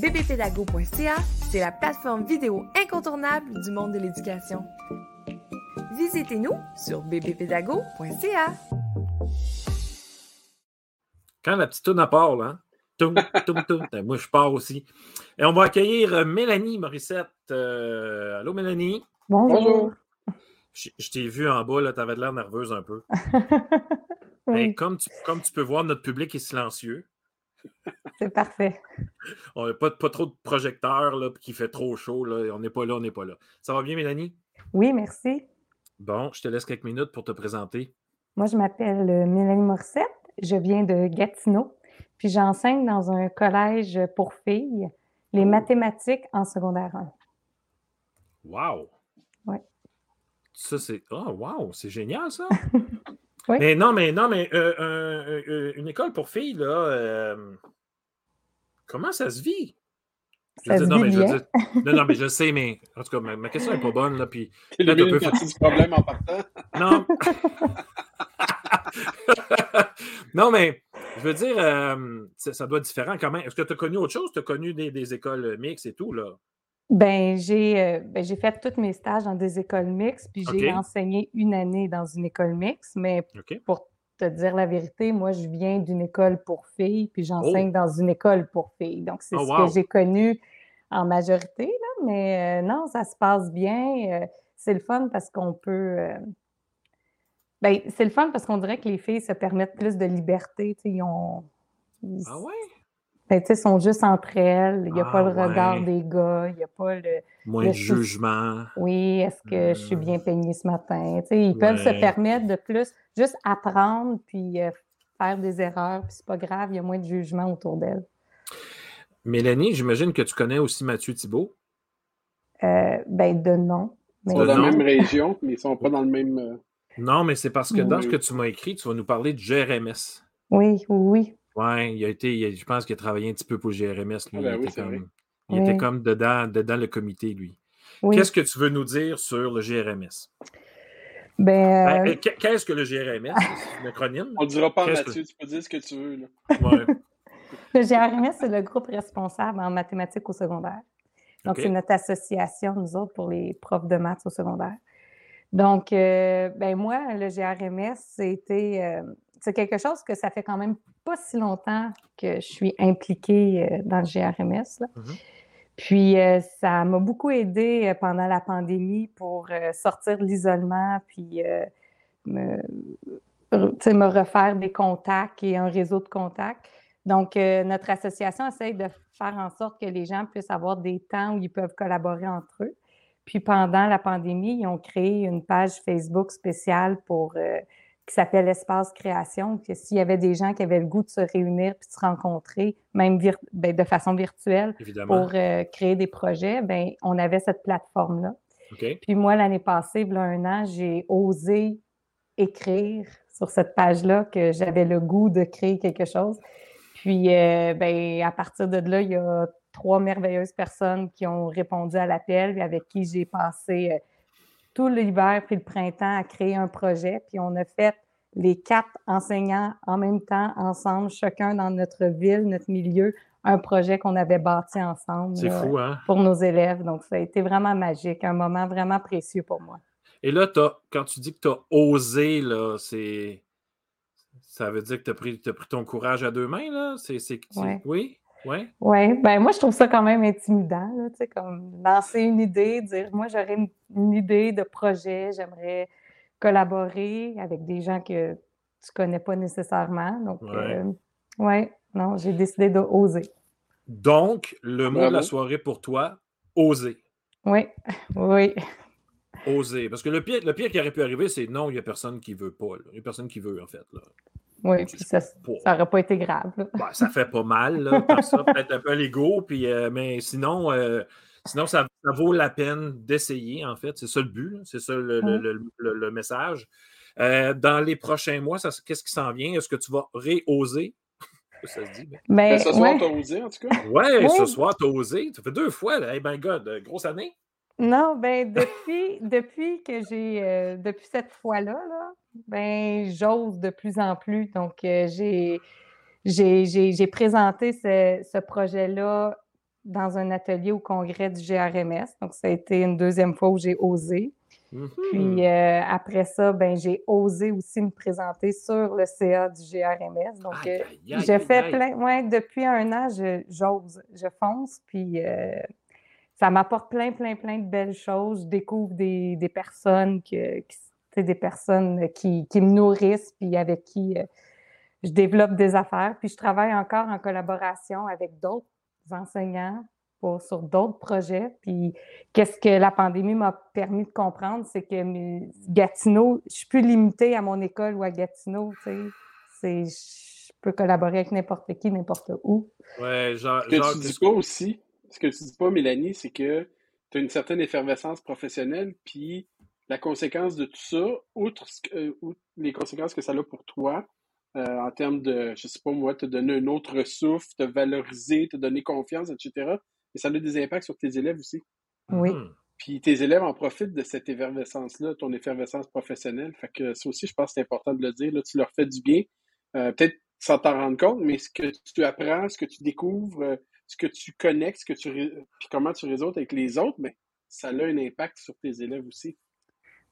bbpédago.ca, c'est la plateforme vidéo incontournable du monde de l'éducation. Visitez-nous sur bbpédago.ca. Quand la petite tourne à part, là, hein? ben, moi je pars aussi. Et on va accueillir euh, Mélanie Morissette. Euh, allô Mélanie? Bonjour. Je, t'ai vu en bas, tu avais l'air nerveuse un peu. Comme, tu, comme tu peux voir, notre public est silencieux. C'est parfait. On n'a pas, pas trop de projecteurs là, qui fait trop chaud. Là. On n'est pas là, on n'est pas là. Ça va bien, Mélanie? Oui, merci. Bon, je te laisse quelques minutes pour te présenter. Moi, je m'appelle euh, Mélanie Morissette. Je viens de Gatineau. Puis j'enseigne dans un collège pour filles les oh. mathématiques en secondaire 1. Wow! Oui. Ça, c'est. Oh, wow! C'est génial, ça! Mais non, mais non, mais euh, euh, une école pour filles, là, comment ça se vit? non, mais je non, non, mais je sais, mais en tout cas, ma, question n'est pas bonne. Là, puis, là, tu peux faire du problème en partant. Non. non, mais je veux dire, euh, ça, doit être différent quand même. Est-ce que tu as connu autre chose? Tu as connu des, écoles mixtes et tout, là? Ben, j'ai euh, ben, fait tous mes stages dans des écoles mixtes, puis j'ai enseigné une année dans une école mixte, mais pour te dire la vérité, moi, je viens d'une école pour filles, puis j'enseigne oh! dans une école pour filles. Donc, c'est oh, ce que j'ai connu en majorité, là, mais euh, non, ça se passe bien. Euh, c'est le fun parce qu'on peut. Euh, ben, c'est le fun parce qu'on dirait que les filles se permettent plus de liberté. Ils ont. ah ouais? Ben, ils sont juste entre elles. Il n'y a pas le ah regard des gars. Il n'y a pas le. Moins de jugement. Oui, est-ce que je suis bien hmm. peignée ce matin? ils peuvent se permettre de plus juste apprendre puis faire des erreurs. Puis c'est pas grave, il y a moins de jugement autour d'elles. Mélanie, j'imagine que tu connais aussi Mathieu Thibault? Euh, ben, de nom. Ils sont dans la même région, mais ils ne sont pas dans le même. Euh, non, mais c'est parce que dans ce que tu m'as écrit, tu vas nous parler de GRMS. Oui, oui. Oui, il a été, je pense qu'il a travaillé un petit peu pour GRMS. Lui. Ah ben il, était, comme, il était comme dedans, dedans le comité, lui. Qu'est-ce que tu veux nous dire sur le GRMS? Ben, ben euh, Qu'est-ce que le GRMS? C'est un acronyme? On ne dira pas Mathieu, tu peux dire ce que tu veux. Là. Ouais. Le GRMS, c'est le groupe responsable en mathématiques au secondaire. Donc, c'est notre association, nous autres, pour les profs de maths au secondaire. Donc, euh, ben moi, le GRMS, c'était euh, c'est quelque chose que ça fait quand même pas si longtemps que je suis impliquée euh, dans le GRMS. Puis, ça m'a beaucoup aidé pendant la pandémie pour sortir de l'isolement, puis me, refaire des contacts et un réseau de contacts. Donc, euh, notre association essaye de faire en sorte que les gens puissent avoir des temps où ils peuvent collaborer entre eux. Puis pendant la pandémie, ils ont créé une page Facebook spéciale pour euh, qui s'appelle Espace Création. Que s'il y avait des gens qui avaient le goût de se réunir puis de se rencontrer, même ben, de façon virtuelle, pour euh, créer des projets, ben on avait cette plateforme-là. Puis moi, l'année passée, il y a un an, j'ai osé écrire sur cette page-là que j'avais le goût de créer quelque chose. Puis, euh, ben, à partir de là, il y a trois merveilleuses personnes qui ont répondu à l'appel, avec qui j'ai passé euh, tout l'hiver puis le printemps à créer un projet. Puis, on a fait les quatre enseignants en même temps, ensemble, chacun dans notre ville, notre milieu, un projet qu'on avait bâti ensemble hein? pour nos élèves. Donc, ça a été vraiment magique, un moment vraiment précieux pour moi. Et là, quand tu dis que tu as osé, là, c'est ça veut dire que tu as pris, pris ton courage à deux mains, là? C'est, Oui? Oui? Oui. Ben, moi, je trouve ça quand même intimidant, là, tu sais, comme lancer une idée, dire, moi, j'aurais une, idée de projet, j'aimerais collaborer avec des gens que tu connais pas nécessairement. Donc, oui, euh, ouais, non, j'ai décidé d'oser. Donc, le mot de la soirée pour toi, oser. Oui, oui. Oser. Parce que le pire, le pire qui aurait pu arriver, c'est non, il n'y a personne qui veut pas. Il n'y a personne qui veut, en fait. Là. Oui, puis ça n'aurait pas été grave. Ben, ça fait pas mal, là, peut-être un peu l'ego, puis, euh, mais sinon, euh, sinon ça, vaut la peine d'essayer, en fait. C'est ça le but, c'est ça le, message. Euh, dans les prochains mois, qu'est-ce qui s'en vient? Est-ce que tu vas réoser? Ça se dit. Ben. Ben, ce soir, tu as osé, en tout cas. Ouais, ce soir, tu as osé. Ça fait deux fois. Là. Hey, ben, God, grosse année. Non, ben depuis, depuis que j'ai depuis cette fois-là, là, ben, j'ose de plus en plus. Donc, euh, j'ai, j'ai, présenté ce, projet-là dans un atelier au congrès du GRMS. Donc, ça a été une deuxième fois où j'ai osé. Puis euh, après ça, ben, j'ai osé aussi me présenter sur le CA du GRMS. Donc, euh, j'ai fait plein. Ouais, depuis un an, j'ose, je, fonce. Puis ça m'apporte plein, plein, plein de belles choses. Je découvre des, personnes qui des personnes qui, qui, me nourrissent, puis avec qui je développe des affaires. Puis je travaille encore en collaboration avec d'autres enseignants pour, sur d'autres projets. Puis qu'est-ce que la pandémie m'a permis de comprendre, c'est que Gatineau, je suis plus limitée à mon école ou à Gatineau, tu sais. Je peux collaborer avec n'importe qui, n'importe où. Ouais, genre, que tu dis aussi, ce que tu dis pas, Mélanie, c'est que tu as une certaine effervescence professionnelle, puis la conséquence de tout ça, outre, euh, les conséquences que ça a pour toi, euh, en termes de, je sais pas moi, te donner un autre souffle, te valoriser, te donner confiance, etc. Et ça a des impacts sur tes élèves aussi. Oui. Hmm. Puis tes élèves en profitent de cette effervescence-là, ton effervescence professionnelle. Fait que ça aussi, je pense que c'est important de le dire. Là, tu leur fais du bien. Euh, peut-être sans t'en rendre compte, mais ce que tu apprends, ce que tu découvres, euh, ce que tu connectes, ce que tu puis comment tu réseautes avec les autres, mais ça a un impact sur tes élèves aussi.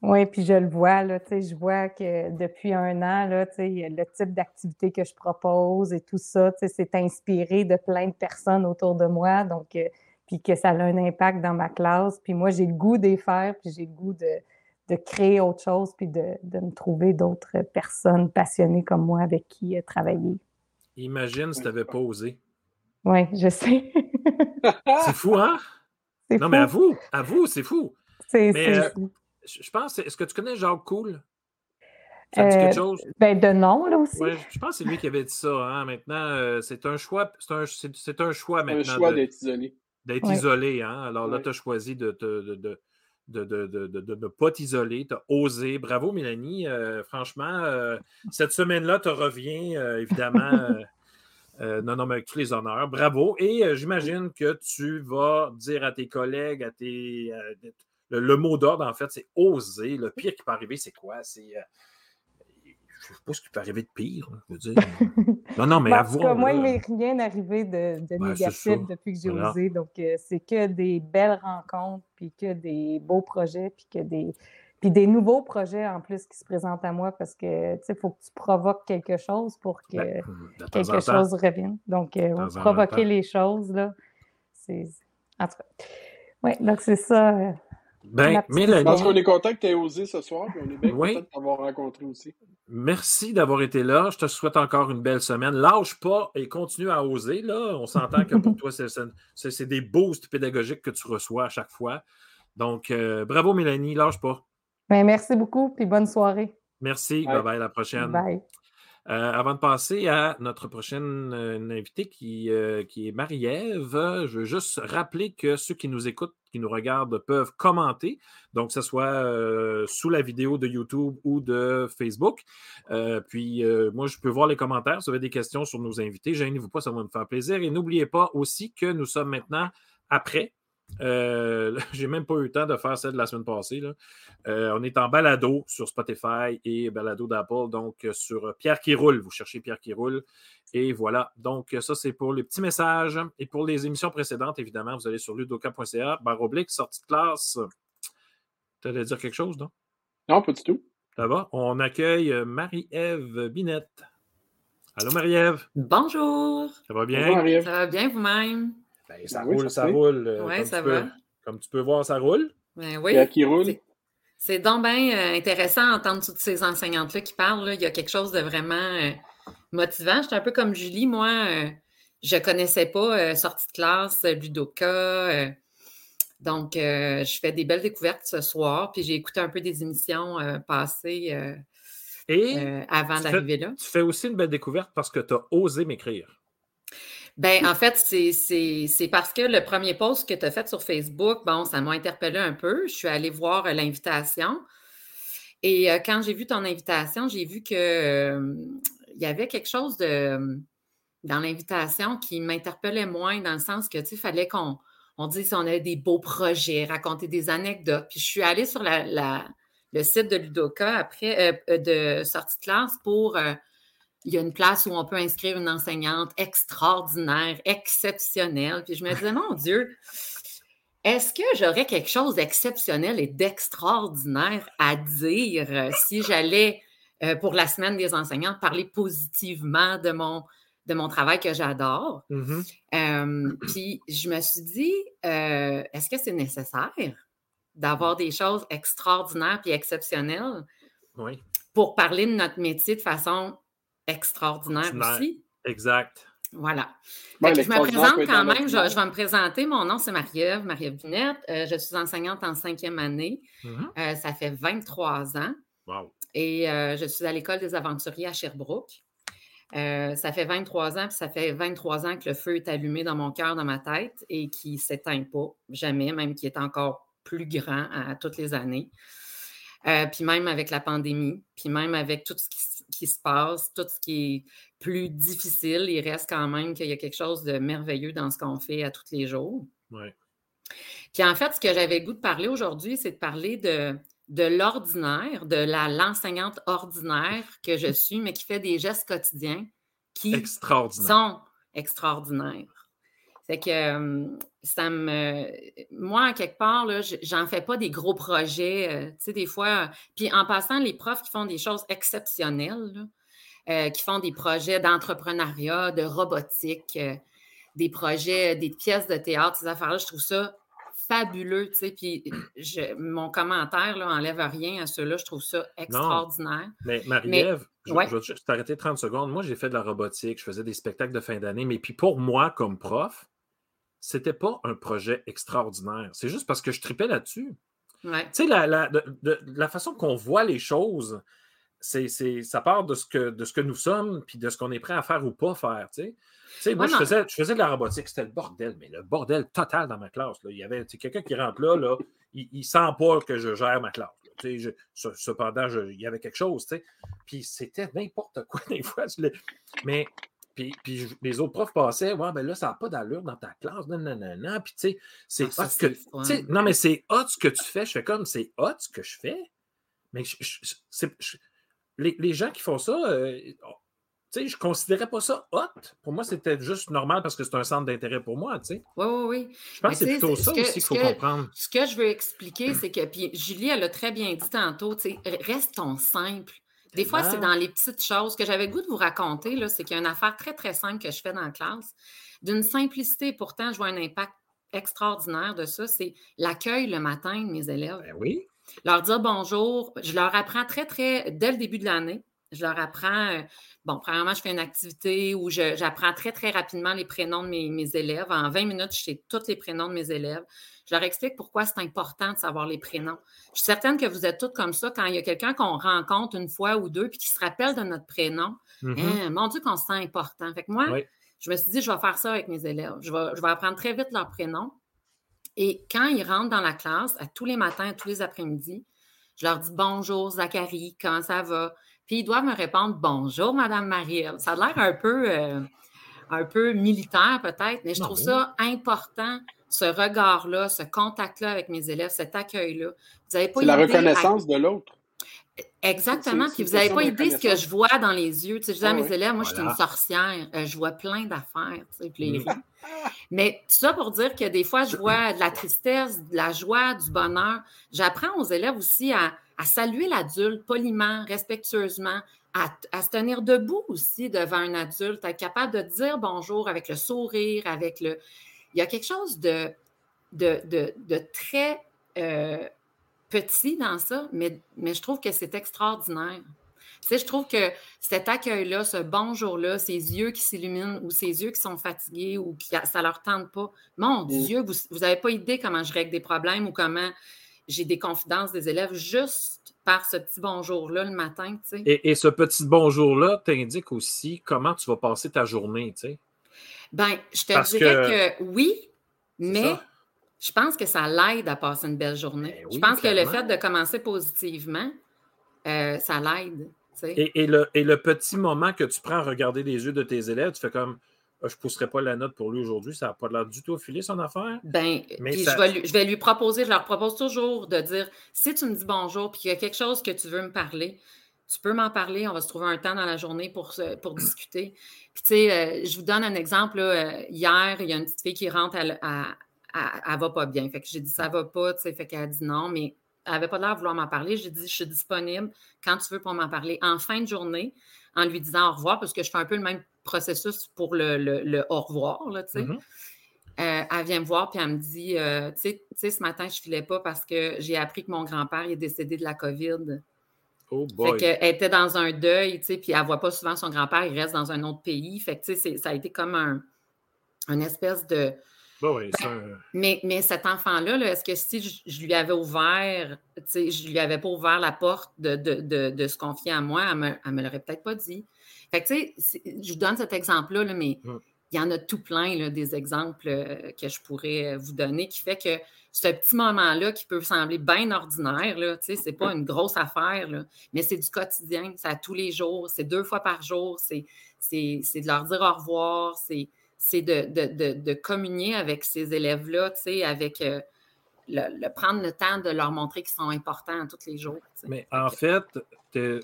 Oui, puis je le vois, là, je vois que depuis un an, là, le type d'activité que je propose et tout ça, c'est inspiré de plein de personnes autour de moi, donc, euh, puis que ça a un impact dans ma classe. Puis moi, j'ai le goût d'y faire, puis j'ai le goût de, de, créer autre chose, puis de, de me trouver d'autres personnes passionnées comme moi avec qui euh, travailler. Imagine si tu n'avais pas osé. Oui, je sais. c'est fou, hein? Non, mais à vous, à vous, c'est fou. C'est euh, fou je pense, est-ce que tu connais Jacques Cool? Ça dit quelque euh, chose? Ben, de nom, là aussi. Oui, je pense que c'est lui qui avait dit ça. Hein. Maintenant, euh, c'est un choix. C'est un, c'est, un choix maintenant. Un choix d'être isolé. D'être isolé. Hein? Alors là, tu as choisi de, de, de, de ne pas t'isoler. Tu as osé. Bravo, Mélanie. Euh, franchement, cette semaine-là te revient, évidemment. Non, non, mais avec tous les honneurs. Bravo. Et j'imagine que tu vas dire à tes collègues, à tes, le, mot d'ordre, en fait, c'est oser. Le pire qui peut arriver, c'est quoi? C'est. Euh, je ne sais pas ce qui peut arriver de pire, je veux dire. Non, non, mais Parce avoir. moi, il m'est rien arrivé de, négatif depuis que j'ai osé. Donc, euh, c'est que des belles rencontres, puis que des beaux projets, puis que des. Puis des nouveaux projets en plus qui se présentent à moi parce que, tu sais, il faut que tu provoques quelque chose pour que ben, quelque chose revienne. Donc, euh, provoquer les choses, là, c'est... En tout cas, oui, donc c'est ça. Ben, Mélanie. Parce qu'on est content que tu aies osé ce soir, et on est bien content de t'avoir rencontré aussi. Merci d'avoir été là. Je te souhaite encore une belle semaine. Lâche pas et continue à oser. Là. On s'entend que pour toi, c'est des boosts pédagogiques que tu reçois à chaque fois. Donc, euh, bravo Mélanie, lâche pas. Ben, merci beaucoup, puis bonne soirée. Merci. Bye bye, à la prochaine. Bye. Euh, avant de passer à notre prochaine euh, invitée qui, euh, qui est Marie-Ève, je veux juste rappeler que ceux qui nous écoutent, qui nous regardent, peuvent commenter, donc que ce soit sous la vidéo de YouTube ou de Facebook. puis moi, je peux voir les commentaires. Si vous avez des questions sur nos invités, gênez-vous pas, ça va me faire plaisir. Et n'oubliez pas aussi que nous sommes maintenant après euh, j'ai même pas eu le temps de faire ça de la semaine passée. Euh, on est en balado sur Spotify et balado d'Apple, donc euh, sur Pierre qui roule. Vous cherchez Pierre qui roule. Et voilà. Donc, ça, c'est pour les petits messages. Et pour les émissions précédentes, évidemment, vous allez sur ludoka.ca, barre oblique, sortie de classe. Tu allais dire quelque chose, non? Non, pas du tout. Ça va? On accueille Marie-Ève Binette. Allô, Marie-Ève? Bonjour. Ça va bien? Bonjour, ça va bien vous-même? Ben, ça roule, ça, roule. Euh, oui, ça va. comme tu peux voir, ça roule. Ben oui. qui roule? C'est donc bien euh, intéressant d'entendre toutes ces enseignantes-là qui parlent. Il y a quelque chose de vraiment euh, motivant. J'étais un peu comme Julie. Moi, je ne connaissais pas sortie de classe, Ludoka. donc, je fais des belles découvertes ce soir. Puis j'ai écouté un peu des émissions passées avant d'arriver là. Tu fais aussi une belle découverte parce que tu as osé m'écrire. Ben, en fait, c'est parce que le premier post que tu as fait sur Facebook, bon, ça m'a interpellé un peu. Je suis allée voir euh, l'invitation. Et euh, quand j'ai vu ton invitation, j'ai vu que euh, il y avait quelque chose de dans l'invitation qui m'interpellait moins, dans le sens que, tu fallait qu'on on dise on a des beaux projets, raconter des anecdotes. Puis je suis allée sur la, le site de Ludoka après de sortie de classe pour il y a une place où on peut inscrire une enseignante extraordinaire, exceptionnelle. Puis je me disais, mon Dieu, est-ce que j'aurais quelque chose d'exceptionnel et d'extraordinaire à dire euh, si j'allais, euh, pour la semaine des enseignantes, parler positivement de mon, de mon travail que j'adore? Mm-hmm. Euh, puis je me suis dit, est-ce que c'est nécessaire d'avoir des choses extraordinaires et exceptionnelles pour parler de notre métier de façon extraordinaire, aussi. Exact. Voilà. je me présente quand même, je, vais me présenter. Mon nom, c'est Marie-Ève, Marie-Ève Binette. Euh, je suis enseignante en cinquième année. Mm-hmm. Euh, ça fait 23 ans. Wow. Et euh, je suis à l'École des aventuriers à Sherbrooke. ça fait 23 ans, puis ça fait 23 ans que le feu est allumé dans mon cœur, dans ma tête, et qui ne s'éteint pas, jamais, même qui est encore plus grand à, toutes les années. puis même avec la pandémie, puis même avec tout ce qui, qui, se passe, tout ce qui est plus difficile, il reste quand même qu'il y a quelque chose de merveilleux dans ce qu'on fait à tous les jours. Ouais. Puis en fait, ce que j'avais goût de parler aujourd'hui, c'est de parler de, de l'ordinaire, de la, l'enseignante ordinaire que je suis, mais qui fait des gestes quotidiens qui sont extraordinaires. C'est que ça me. Moi, quelque part, là, j'en fais pas des gros projets. Euh, tu sais, des fois. Puis en passant, les profs qui font des choses exceptionnelles, euh, qui font des projets d'entrepreneuriat, de robotique, euh, des projets, des pièces de théâtre, ces affaires-là. Je trouve ça fabuleux, tu sais. Puis mon commentaire là, enlève rien à ceux-là. Je trouve ça extraordinaire. Mais Marie-Ève, je, vais juste t'arrêter 30 secondes. Moi, j'ai fait de la robotique, je faisais des spectacles de fin d'année, mais puis pour moi, comme prof, c'était pas un projet extraordinaire. C'est juste parce que je tripais là-dessus. Tu sais, la, la, la façon qu'on voit les choses, c'est, ça part de ce, que, de ce que nous sommes, puis de ce qu'on est prêt à faire ou pas faire. Tu sais. moi, je, faisais, je faisais de la robotique, c'était le bordel, mais le bordel total dans ma classe. Là. Il y avait quelqu'un qui rentre là, là il ne sent pas que je gère ma classe. Je, cependant, il y avait quelque chose. Tu sais. Puis c'était n'importe quoi des fois. Mais puis, puis, les autres profs passaient, ouais, ben là, ça n'a pas d'allure dans ta classe, non, non, non, non. Puis, tu sais, c'est ah, hot que. Non, mais c'est hot ce que tu fais. Je fais comme, c'est hot ce que je fais. Mais je, les, gens qui font ça, euh, oh, tu sais, je ne considérais pas ça hot. Pour moi, c'était juste normal parce que c'est un centre d'intérêt pour moi, tu sais. Oui, oui, oui. Je pense que c'est plutôt ça aussi qu'il faut comprendre. Ce que je veux expliquer, c'est que, puis Julie, elle a très bien dit tantôt, tu sais, reste ton simple. Des fois, c'est dans les petites choses que j'avais goût de vous raconter, là, c'est qu'il y a une affaire très, très simple que je fais dans la classe. D'une simplicité, pourtant, je vois un impact extraordinaire de ça, c'est l'accueil le matin de mes élèves. Ben oui. Leur dire bonjour, je leur apprends très, très, dès le début de l'année, je leur apprends, euh, bon, premièrement, je fais une activité où j'apprends très, très rapidement les prénoms de mes, élèves. En 20 minutes, je sais tous les prénoms de mes élèves. Je leur explique pourquoi c'est important de savoir les prénoms. Je suis certaine que vous êtes toutes comme ça quand il y a quelqu'un qu'on rencontre une fois ou deux puis qui se rappelle de notre prénom. Mm-hmm. Hein, mon Dieu, qu'on se sent important. Fait que moi, je me suis dit, je vais faire ça avec mes élèves. Je vais, je vais apprendre très vite leur prénom. Et quand ils rentrent dans la classe, à tous les matins, tous les après-midi, je leur dis bonjour Zachary, comment ça va? Puis ils doivent me répondre bonjour Madame Marie. Ça a l'air un peu, euh, un peu militaire peut-être, mais je trouve ça important, ce regard-là, ce contact-là avec mes élèves, cet accueil-là. Vous avez pas C'est la reconnaissance de l'autre. Exactement. Puis vous n'avez pas idée ce que je vois dans les yeux. Tu sais, je dis à ah mes élèves, moi, je suis une sorcière. Euh, je vois plein d'affaires. Tu sais, Mais tout ça pour dire que des fois, je vois de la tristesse, de la joie, du bonheur. J'apprends aux élèves aussi à, saluer l'adulte poliment, respectueusement, à, se tenir debout aussi devant un adulte, à être capable de dire bonjour avec le sourire, avec le. Il y a quelque chose de, de, de, très. Euh, petit dans ça, mais, mais je trouve que c'est extraordinaire. Tu sais, je trouve que cet accueil-là, ce bonjour-là, ces yeux qui s'illuminent ou ces yeux qui sont fatigués ou qui ça leur tente pas, mon mm. Dieu, vous n'avez pas idée comment je règle des problèmes ou comment j'ai des confidences des élèves juste par ce petit bonjour-là le matin. Tu sais. et, et, ce petit bonjour-là t'indique aussi comment tu vas passer ta journée. Tu sais. Ben, je te dirais que, oui, mais je pense que ça l'aide à passer une belle journée. Ben je pense que le fait de commencer positivement, euh, ça l'aide. Et, le, et, le, petit moment que tu prends à regarder les yeux de tes élèves, tu fais comme je ne pousserai pas la note pour lui aujourd'hui, ça n'a pas l'air du tout affilé son affaire. Ben, je, vais lui, je, vais lui, proposer, je leur propose toujours de dire si tu me dis bonjour puis qu'il y a quelque chose que tu veux me parler, tu peux m'en parler, on va se trouver un temps dans la journée pour, pour discuter. Puis, tu sais, euh, je vous donne un exemple. Euh, hier, il y a une petite fille qui rentre à, elle, ne va pas bien. Fait que j'ai dit, ça va pas, tu sais. Fait qu'elle a dit non, mais n'avait pas l'air de vouloir m'en parler. J'ai dit, je suis disponible quand tu veux pour m'en parler en fin de journée, en lui disant au revoir, parce que je fais un peu le même processus pour le, au revoir, là, tu sais. Mm-hmm. Euh, elle vient me voir puis elle me dit euh, Tu sais, ce matin, je ne filais pas parce que j'ai appris que mon grand-père est décédé de la COVID Oh boy. Fait qu'elle était dans un deuil, tu sais, puis elle ne voit pas souvent son grand-père, il reste dans un autre pays. Fait que, tu sais, ça a été comme un, une espèce de. Bah oui, mais, mais cet enfant-là, -là, est ce que si je, lui avais ouvert, je lui avais pas ouvert la porte de, de, de, se confier à moi, elle me, me l'aurait peut-être pas dit. Fait que, tu sais, je vous donne cet exemple-là, là, mais hum. il y en a tout plein, là, des exemples euh, que je pourrais vous donner qui fait que ce petit moment-là qui peut sembler bien ordinaire, tu sais, c'est pas une grosse affaire, là, mais c'est du quotidien, c'est à tous les jours, c'est deux fois par jour, c'est de leur dire au revoir, c'est c'est de, de, de, communier avec ces élèves-là, tu sais, avec euh, le, prendre le temps de leur montrer qu'ils sont importants tous les jours. Mais en fait,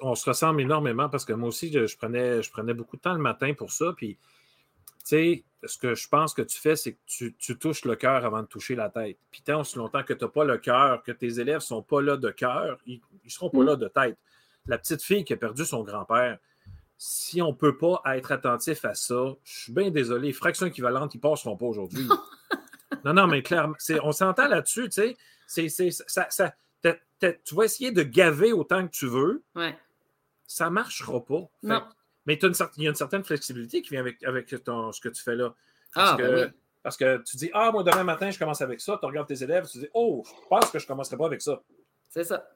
on se ressemble énormément parce que moi aussi, je, prenais, je prenais beaucoup de temps le matin pour ça. Puis, tu sais, ce que je pense que tu fais, c'est que tu, touches le cœur avant de toucher la tête. Puis, tant aussi longtemps que tu n'as pas le cœur, que tes élèves ne sont pas là de cœur, ils ne seront pas mm. là de tête. La petite fille qui a perdu son grand-père, si on ne peut pas être attentif à ça, je suis bien désolé, fractions équivalentes, ils ne passeront pas aujourd'hui. non, non, mais clairement, on s'entend là-dessus, tu sais. Ça, tu vas essayer de gaver autant que tu veux. Ouais. Ça ne marchera pas. mais il y a une certaine flexibilité qui vient avec, avec ce que tu fais là. Parce, ah, que, ben parce que tu dis Ah, moi, demain matin, je commence avec ça. Tu regardes tes élèves, tu dis Oh, je pense que je ne commencerai pas avec ça. C'est ça.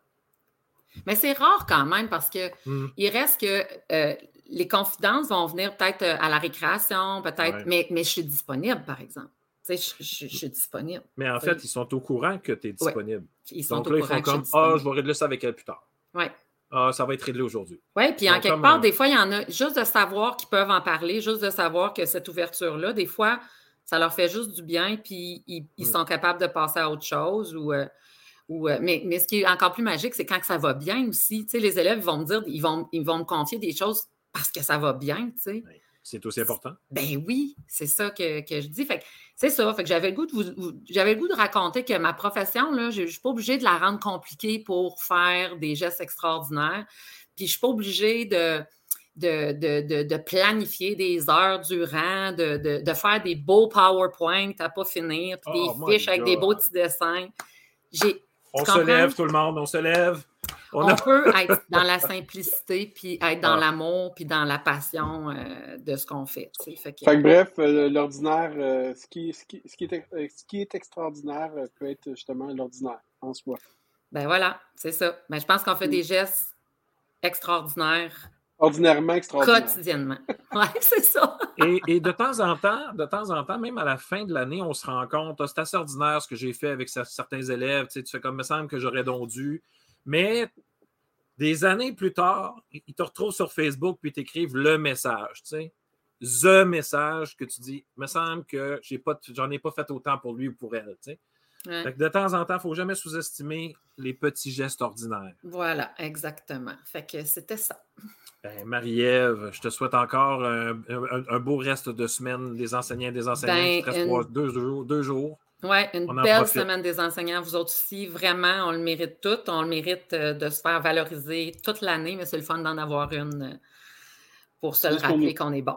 Mais c'est rare quand même parce que hmm. il reste que euh, les confidences vont venir peut-être euh, à la récréation, peut-être, mais, mais je suis disponible, par exemple. Je, je, je, suis disponible. Mais en fait, ils sont au courant que tu es disponible. Ils sont Donc là, ils font comme Ah, je vais régler ça avec elle plus tard. Oui. Ah, ça va être réglé aujourd'hui. Oui, puis en quelque part, des fois, il y en a juste de savoir qu'ils peuvent en parler, juste de savoir que cette ouverture-là, des fois, ça leur fait juste du bien, puis ils, hmm. sont capables de passer à autre chose ou. Euh, euh, mais, mais, ce qui est encore plus magique, c'est quand ça va bien aussi. Tu sais, les élèves vont me dire, ils vont, ils vont me confier des choses parce que ça va bien, tu sais. C'est aussi important. Ben oui, c'est ça que, que, je dis. Fait c'est ça. Fait que j'avais le goût de vous, j'avais le goût de raconter que ma profession, là, je ne suis pas obligée de la rendre compliquée pour faire des gestes extraordinaires. Puis je ne suis pas obligée de, de, de, de, planifier des heures durant, de, faire des beaux PowerPoint à pas finir, puis des oh fiches avec des beaux petits dessins. J'ai on se lève, tout le monde, on se lève. On, peut être dans la simplicité, puis être dans ah. l'amour, puis dans la passion euh, de ce qu'on fait. Fait que, bref, euh, l'ordinaire, euh, ce, qui, ce, qui, ce, qui est, ce qui est extraordinaire peut être justement l'ordinaire en soi. Ben voilà, c'est ça. Ben, je pense qu'on fait des gestes extraordinaires Ordinairement extraordinaire. Quotidiennement. Oui, c'est ça. et, de temps en temps, de temps en temps, même à la fin de l'année, on se rend compte, ah, c'est assez ordinaire ce que j'ai fait avec certains élèves. Tu, sais, comme, me semble que j'aurais donc dû. Mais des années plus tard, ils te retrouvent sur Facebook puis t'écrivent le message, tu sais. The message que tu dis, me semble que j'en ai, pas fait autant pour lui ou pour elle, tu sais. de temps en temps, il ne faut jamais sous-estimer les petits gestes ordinaires. Voilà, exactement. Fait que c'était ça. Ben, Marie-Ève, je te souhaite encore un, beau reste de semaine des enseignants et des enseignants. Ben, deux. Deux jours. Oui, une belle semaine des enseignants. Vous autres aussi, vraiment, on le mérite tout. On le mérite euh, de se faire valoriser toute l'année, mais c'est le fun d'en avoir une euh, pour se le rappeler qu'on est bon.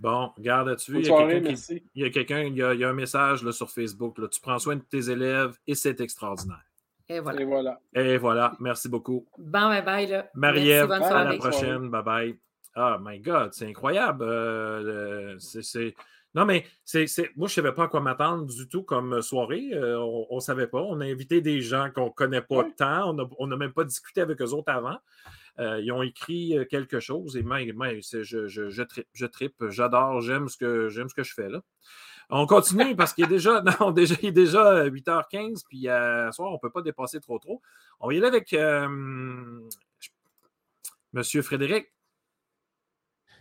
Bon, regarde-tu, il y a quelqu'un il y a quelqu'un, il, y a un message là, sur Facebook. Là, tu prends soin de tes élèves et c'est extraordinaire. Et voilà. Et voilà. Et voilà. Merci beaucoup. Bon, bye bye. Marie-Ève, à la prochaine. Bye bye. Oh my God, c'est incroyable. Euh, c'est. Non, mais c'est, moi, je ne savais pas à quoi m'attendre du tout comme soirée. Euh, on ne savait pas. On a invité des gens qu'on ne connaît pas tant. On n'a même pas discuté avec eux autres avant. Euh, ils ont écrit quelque chose et moi, je, je, je, je tripe, j'adore, j'aime ce, que, j'aime ce que je fais là. On continue parce qu'il est déjà, non, déjà, il est déjà 8h15, puis euh, ce soir, on ne peut pas dépasser trop trop. On va y aller avec euh, Monsieur Frédéric.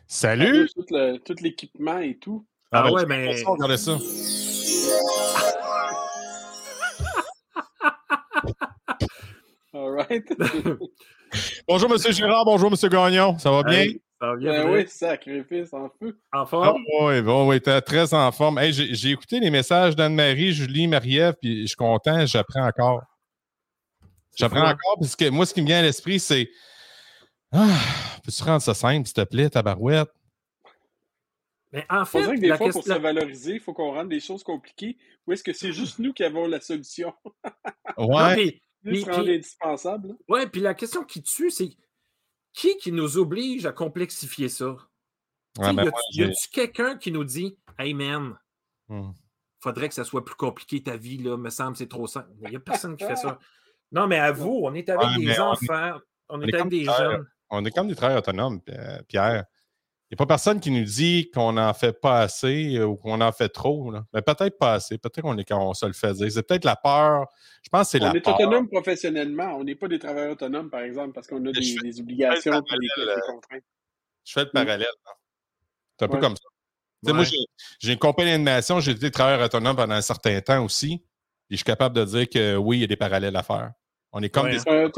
Salut! Tout, l'équipement et tout. Ah, ah ouais, mais. Regardez ça. All right. bonjour, Monsieur Gérard. Bonjour, Monsieur Gagnon. Ça va bien? Ben oui, sacrifice en feu. En forme? Ah, oui, bon, oui, t'es très en forme. j'ai, écouté les messages d'Anne-Marie, Julie, Marie-Ève, puis je suis content, j'apprends encore. J'apprends encore, parce que moi, ce qui me vient à l'esprit, c'est Ah, peux-tu rendre ça simple, s'il te plaît, ta barouette? Mais en fait, que des fois, pour se valoriser, il faut qu'on rende des choses compliquées. Ou est-ce que c'est juste nous qui avons la solution? ouais. indispensable. Ouais, puis la question qui tue, c'est qui qui nous oblige à complexifier ça? Ben y a-tu quelqu'un qui nous dit Hey man, hmm. faudrait que ça soit plus compliqué ta vie, là, me semble c'est trop simple. Il n'y a personne qui fait ça. Non, mais à vous, on est avec des enfants, on est, avec des jeunes. On est comme des travailleurs autonomes, euh, Pierre. Il n'y a pas personne qui nous dit qu'on n'en fait pas assez euh, ou qu'on en fait trop. Mais peut-être pas assez. Peut-être qu'on est on se le fait dire. C'est peut-être la peur. Je pense que c'est la peur. On est autonome professionnellement. On n'est pas des travailleurs autonomes, par exemple, parce qu'on a des, obligations et des, contraintes. Je fais le parallèle. C'est un peu comme ça. Moi, j'ai une compagnie d'animation, j'ai été travailleur autonome pendant un certain temps aussi. Et je suis capable de dire que oui, il y a des parallèles à faire. On est comme des. Euh,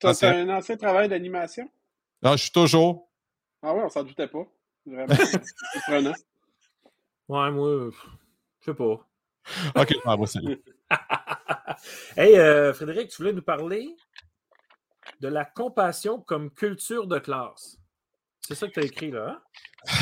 tu as, un ancien travail d'animation? Non, je suis toujours. Ah ouais, on s'en doutait pas. Vraiment. surprenant. Ouais, moi, je sais pas. OK, ah, moi, hey, euh, Frédéric, tu voulais nous parler de la compassion comme culture de classe. C'est ça que tu as écrit là, hein?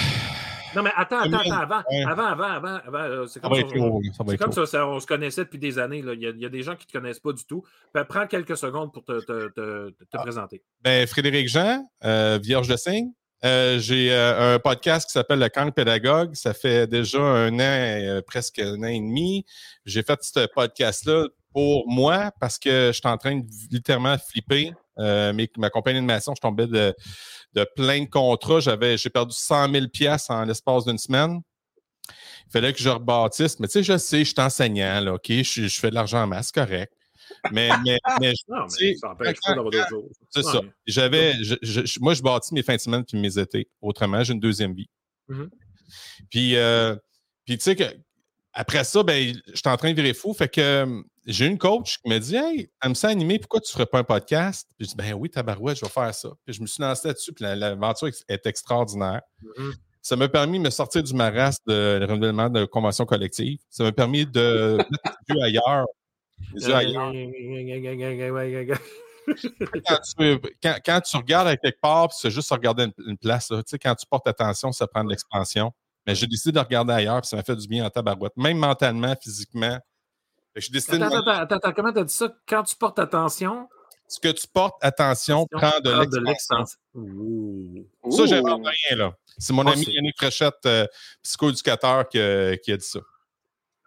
Non, mais attends, attends, attends, avant, avant, avant, avant, euh, c'est comme, ça, on, se connaissait depuis des années. Il, y a, des gens qui ne te connaissent pas du tout. prends quelques secondes pour te, ah. présenter. Ben, Frédéric Jean, euh, Vierge de Signe. Euh, j'ai un podcast qui s'appelle Le Camp Pédagogue. Ça fait déjà un an, presque un an et demi. J'ai fait ce podcast-là pour moi parce que je suis en train de littéralement flipper. ma compagnie d'animation, je tombais de de plein de contrats. J'avais, j'ai perdu 100 000 pièces en l'espace d'une semaine. Il fallait que je rebâtisse. Mais tu sais, je sais, je suis enseignant, là, OK? Je, fais de l'argent en masse, correct. Mais, mais, mais, non, mais ça empêche pas d'avoir des jours. C'est ça. J'avais, moi, je bâtis mes fins de semaine puis mes étés. Autrement, j'ai une deuxième vie. Mm-hmm. Puis, euh, puis tu sais que après ça, ben, j'étais en train de virer fou. Fait que j'ai une coach qui m'a dit Hey, t'aimes ça animer, pourquoi tu ne ferais pas un podcast? Puis je dis Ben oui, tabarouette, je vais faire ça. Puis je me suis lancé là-dessus, puis l'aventure est extraordinaire. Mm-hmm. Ça m'a permis de me sortir du maras de renouvellement de convention collective. Ça m'a permis de mettre ailleurs. Quand, tu, regardes à quelque part, puis c'est juste regarder une, place, tu sais, quand tu portes attention, ça prend de l'expansion. Mais j'ai décidé de regarder ailleurs, puis ça m'a fait du bien en tabarouette, même mentalement, physiquement. attends, attends, attends, comment tu as dit ça? Quand tu portes attention? Ce que tu portes attention prend de l'expansion. Ça, j'invente rien, là. C'est mon ami Yannick Fréchette, euh, psychoéducateur, qui, qui, a dit ça.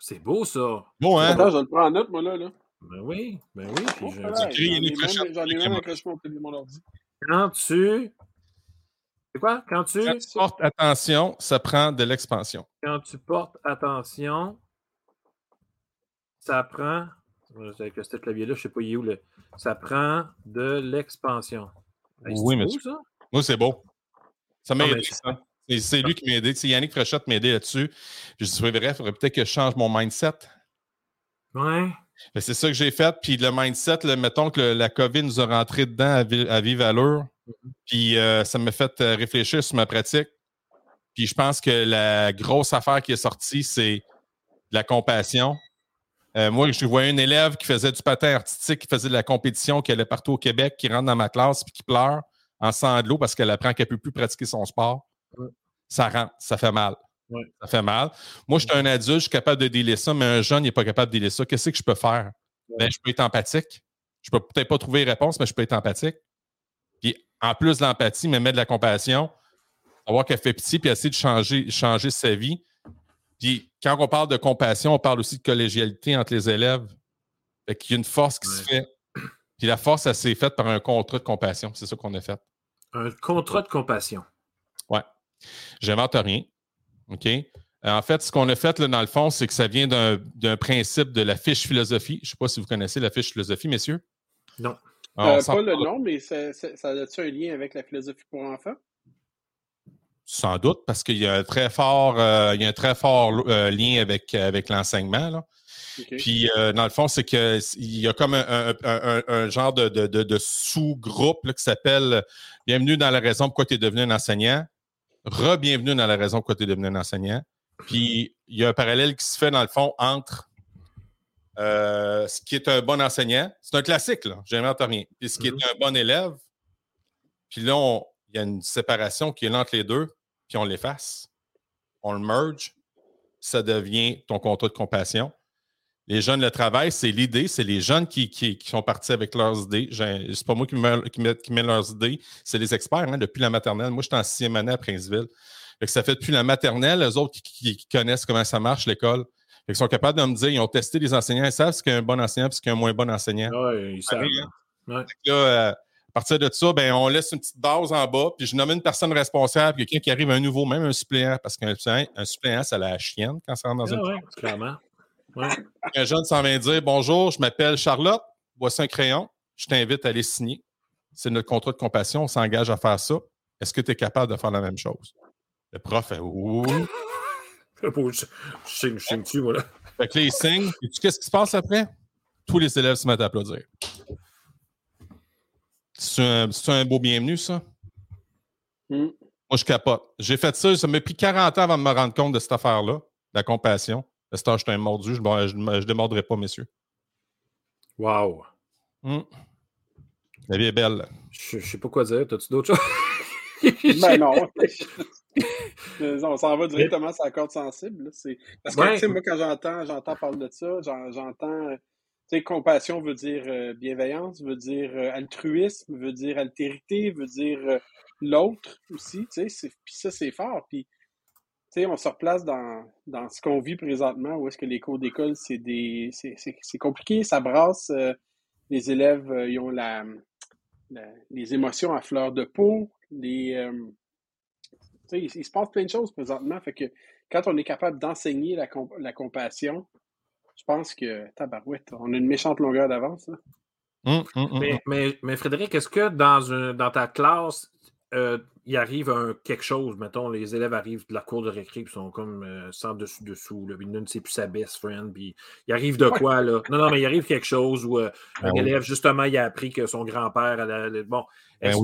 C'est beau, ça. Bon, hein? Attends, je le prends en note, moi, là. là. Ben oui, ben oui. Puis oh, je... J'en ai même au mon ordi. Quand tu c'est quoi? Quand tu... Quand tu portes attention, ça prend de l'expansion. Quand tu portes attention, ça prend. Avec ce clavier-là, je ne sais pas où. Le... Ça prend de l'expansion. oui, mais. Ça? Moi, c'est beau. Ça m'a aidé, ça. C'est lui qui m'a aidé. C'est Yannick Fréchette m'a aidé là-dessus. Je dit, bref, il faudrait peut-être que je change mon mindset. Ouais. C'est ça que j'ai fait. Puis le mindset, mettons que la COVID nous a rentré dedans à, vive allure. Mm-hmm. Puis euh, ça m'a fait euh, réfléchir sur ma pratique. Puis je pense que la grosse affaire qui est sortie, c'est la compassion. Euh, moi, je voyais un élève qui faisait du patin artistique, qui faisait de la compétition, qui allait partout au Québec, qui rentre dans ma classe puis qui pleure en sanglots parce qu'elle apprend qu'elle ne peut plus pratiquer son sport. Ça rentre, ça fait mal. Ça fait mal. Moi, je suis un adulte, je suis capable de délier ça, mais un jeune n'est pas capable de délier ça. Qu'est-ce que je peux faire? Ben, je peux être empathique. Je peux peut-être pas trouver réponse, mais je peux être empathique. Puis en plus de l'empathie, mais mettre de la compassion, savoir qu'elle fait pitié, puis essayer de changer, changer sa vie. Puis quand on parle de compassion, on parle aussi de collégialité entre les élèves. Fait qu'il y a une force qui se fait. Puis la force, elle s'est faite par un contrat de compassion. C'est ça qu'on a fait. Un contrat de compassion. J'invente rien. OK? En fait, ce qu'on a fait, là, dans le fond, c'est que ça vient d'un principe de la fiche philosophie. Je ne sais pas si vous connaissez la fiche philosophie, messieurs. Non. Euh, pas le nom, mais ça, ça, a-tu un lien avec la philosophie pour enfants? Sans doute, parce qu'il y a un très fort, euh, il y a un très fort euh, lien avec, avec l'enseignement. Puis, dans le fond, c'est qu'il y a comme un, genre de, de, sous-groupe qui s'appelle Bienvenue dans la raison pourquoi tu es devenu un enseignant. Re-bienvenue dans la raison pourquoi tu es devenu un enseignant. Puis, il y a un parallèle qui se fait, dans le fond, entre euh, ce qui est un bon enseignant, c'est un classique, là, j'invente rien. Puis ce qui est mm-hmm. un bon élève, puis là, il y a une séparation qui est entre les deux, puis on l'efface, on le merge, ça devient ton contrat de compassion. Les jeunes le travail, c'est l'idée, c'est les jeunes qui, qui, sont partis avec leurs idées. C'est pas moi qui mets, qui, leurs idées, c'est les experts hein, depuis la maternelle. Moi, je suis en sixième année à Princeville. ça fait depuis la maternelle, les autres qui, connaissent comment ça marche, l'école. Ils sont capables de me dire, ils ont testé les enseignants, ils savent ce qu'est un bon enseignant et ce qu'est un moins bon enseignant. Oui, ils savent. Hein. Euh, à partir de ça, ben, on laisse une petite base en bas, puis je nomme une personne responsable, quelqu'un qui arrive un nouveau, même un suppléant, parce qu'un suppléant, ça la chienne quand ça rentre dans une. Oui, clairement. Un jeune s'en vient dire Bonjour, je m'appelle Charlotte, voici un crayon, je t'invite à aller signer. C'est notre contrat de compassion, on s'engage à faire ça. Est-ce que tu es capable de faire la même chose? Le prof fait Oui. je signe, je dessus, voilà. Fait que là, il signe. Et tu qu'est-ce qui se passe après? Tous les élèves se mettent à applaudir. C'est un, beau bienvenu, ça? Hmm. Moi, je capote. J'ai fait ça, ça m'a pris 40 ans avant de me rendre compte de cette affaire-là, la compassion. Stage, je un mordu, je ne démordrai pas, messieurs. Wow. Hmm. La vie est belle. Je ne sais pas quoi dire. As-tu d'autres choses? ben non. On s'en va directement sur la corde sensible. Parce que, moi, quand j'entends, j'entends parler de ça, j'entends. Tu sais, compassion veut dire euh, bienveillance, veut dire euh, altruisme, veut dire altérité, veut dire euh, l'autre aussi. Tu sais, puis ça, c'est fort. Puis on se replace dans, dans ce qu'on vit présentement, où est-ce que les cours d'école, c'est des c'est compliqué, ça brasse. Euh, les élèves, euh, ils ont la, les émotions à fleur de peau. Les, euh, il, il, se passe plein de choses présentement. Fait que quand on est capable d'enseigner la, la compassion, je pense que, tabarouette, on a une méchante longueur d'avance. Hum, hum, hum, mais, mais, mais, Frédéric, est-ce que dans, dans ta classe, euh, il arrive un, quelque chose, mettons, les élèves arrivent de la cour de récré, ils sont comme euh, sans dessus-dessous, puis ne sait plus sa best friend, puis il arrive de quoi, là? Non, non, mais il arrive quelque chose où euh, un ben élève, justement, il a appris que son grand-père, bon, ben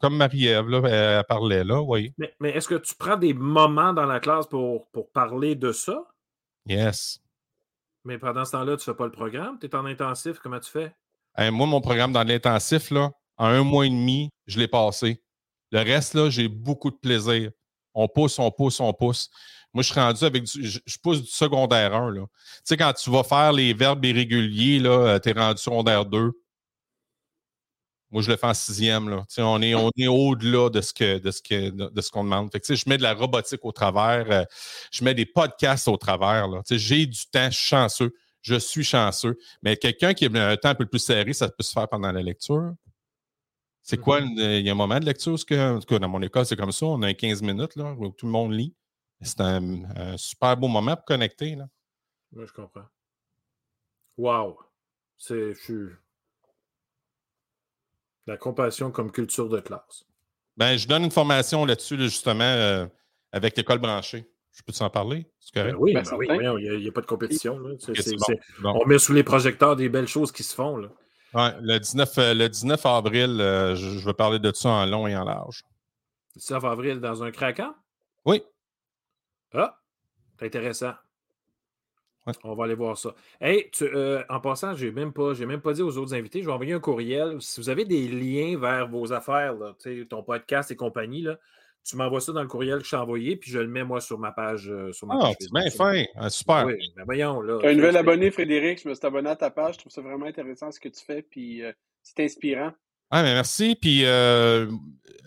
comme, Marie-Ève, elle parlait, là, oui. Mais, est-ce que tu prends des moments dans la classe pour, pour parler de ça? Yes. Mais pendant ce temps-là, tu ne fais pas le programme? Tu es en intensif, comment tu fais? moi, mon programme dans l'intensif, là, en un mois et demi, je l'ai passé. Le reste, là, j'ai beaucoup de plaisir. On pousse, on pousse, on pousse. Moi, je suis rendu avec du, je, pousse du secondaire 1. Là. Tu sais, quand tu vas faire les verbes irréguliers, euh, tu es rendu secondaire 2. Moi, je le fais en sixième. Là. Tu sais, on est, on est au-delà de ce de de qu'on demande. Tu sais, je mets de la robotique au travers, euh, je mets des podcasts au travers. Tu sais, j'ai du temps, je suis chanceux. Je suis chanceux. Mais quelqu'un qui a un temps un peu plus serré, ça peut se faire pendant la lecture. C'est quoi, mm-hmm. il y a un moment de lecture, que, en tout cas, dans mon école, c'est comme ça, on a 15 minutes là, où tout le monde lit. C'est un, super beau moment pour connecter. Là. Oui, je comprends. Wow! C'est la compassion comme culture de classe. Ben, je donne une formation là-dessus, justement, euh, avec l'école branchée. Je peux t'en parler? Ben oui, ben ben oui, il n'y a, pas de compétition. On met sous les projecteurs des belles choses qui se font. Là. Ouais, le 19, euh, le 19 avril, euh, je, vais parler de ça en long et en large. Le 19 avril dans un craquant? Oui. Ah, c'est intéressant. On va aller voir ça. Hey, euh, en passant, je n'ai même, pas, même pas dit aux autres invités, je vais envoyer un courriel. Si vous avez des liens vers vos affaires, ton podcast et compagnie, là, tu m'envoies ça dans le courriel que je t'ai envoyé, puis je le mets moi sur ma page. Euh, sur ma ah, c'est bien fin. Ah, super. Oui, ben voyons, là. Tu as un nouvel abonné, Frédéric. Je me suis abonné à ta page. Je trouve ça vraiment intéressant ce que tu fais, puis euh, c'est inspirant. Ah, mais merci. Puis, euh,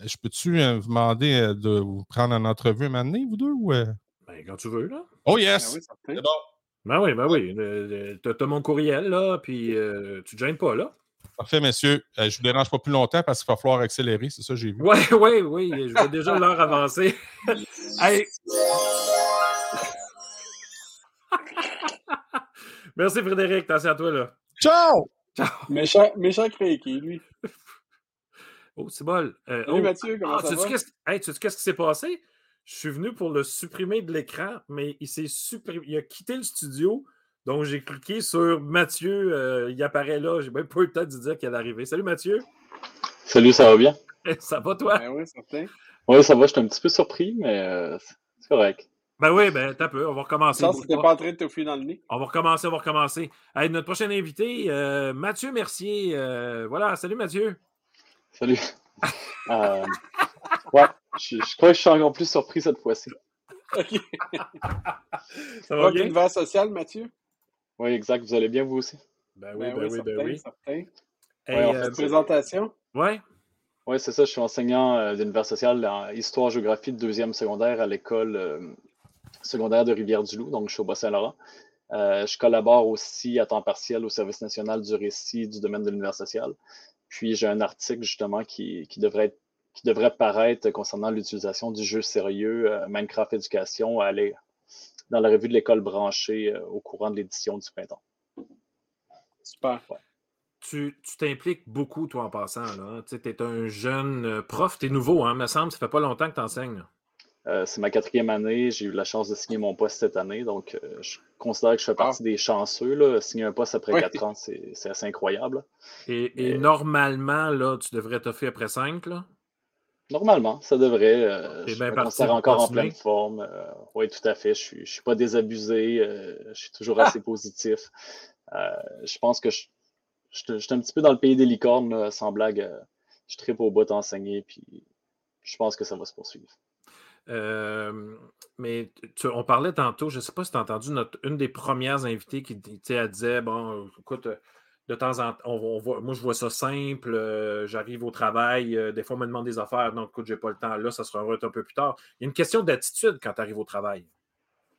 je peux-tu vous demander de vous prendre en entrevue un moment donné, vous deux? Ou, Ben, quand tu veux, là. Oh, yes! Ben oui, c'est bon. Ben oui, ben oui. Tu as, mon courriel, là, puis tu ne gênes pas, là. Parfait, messieurs. Euh, je ne vous dérange pas plus longtemps parce qu'il va falloir accélérer, c'est ça que j'ai vu. Oui, oui, oui. Je vois déjà l'heure avancer. Merci Frédéric, attention à toi là. Ciao! Ciao! Méchant, méchant créqué, lui. Oh, c'est bon. Euh, oh. Mathieu, comment ah, ça va? tu sais qu'est-ce qui s'est passé? Je suis venu pour le supprimer de l'écran, mais il s'est supprimé. Il a quitté le studio donc, j'ai cliqué sur Mathieu. Euh, il apparaît là. J'ai même pas eu le temps de dire qu'il allait arriver. Salut Mathieu. Salut, ça va bien? ça va toi? Ben oui, certain. Oui, ça va. J'étais un petit peu surpris, mais euh, c'est correct. Ben oui, ben t'as peu. On va recommencer. Ça, c'était pas en train de te dans le nez. On va recommencer, on va recommencer. Allez, notre prochain invité, euh, Mathieu Mercier. voilà, salut Mathieu. Salut. ouais, je, crois que je suis encore plus surpris cette fois-ci. OK. ça va bien? une sociale, Mathieu? Oui, exact. Vous allez bien, vous aussi? Ben oui, ben, ben oui, ben oui. Certain. Euh, présentation? Oui. Oui, c'est ça. Je suis enseignant euh, d'univers social en histoire-géographie de deuxième secondaire à l'école euh, secondaire de Rivière-du-Loup, donc je suis au Bas-Saint-Laurent. je collabore aussi à temps partiel au service national du récit du domaine de l'univers social. Puis j'ai un article justement qui, qui, devrait qui devrait paraître concernant l'utilisation du jeu sérieux Minecraft Éducation à dans la revue de l'école branchée au courant de l'édition du printemps. Super. Tu t'impliques beaucoup, toi, en passant. Tu es un jeune euh, prof, tu es nouveau, hein, me semble, ça fait pas longtemps que tu enseignes. Euh, c'est ma quatrième année. J'ai eu la chance de signer mon poste cette année. Donc, euh, je considère que je fais partie des chanceux. Là. Signer un poste après quatre ans, c'est assez incroyable. Et, normalement, là, tu devrais t'offrir après cinq, là? Normalement, ça devrait. je me considère encore en pleine forme. oui, tout à fait. Je ne suis, pas désabusé. je suis toujours ah! assez positif. je pense que je, je, suis un petit peu dans le pays des licornes, sans blague. Euh, je tripe au bout d'enseigner, puis je pense que ça va se poursuivre. Euh, mais on parlait tantôt, je ne sais pas si tu as entendu notre, une des premières invitées qui elle disait Bon, écoute, de temps en temps, on, voit, moi je vois ça simple, euh, j'arrive au travail, des fois on me demande des affaires, donc écoute, j'ai pas le temps là, ça sera un peu plus tard. Il y a une question d'attitude quand tu arrives au travail.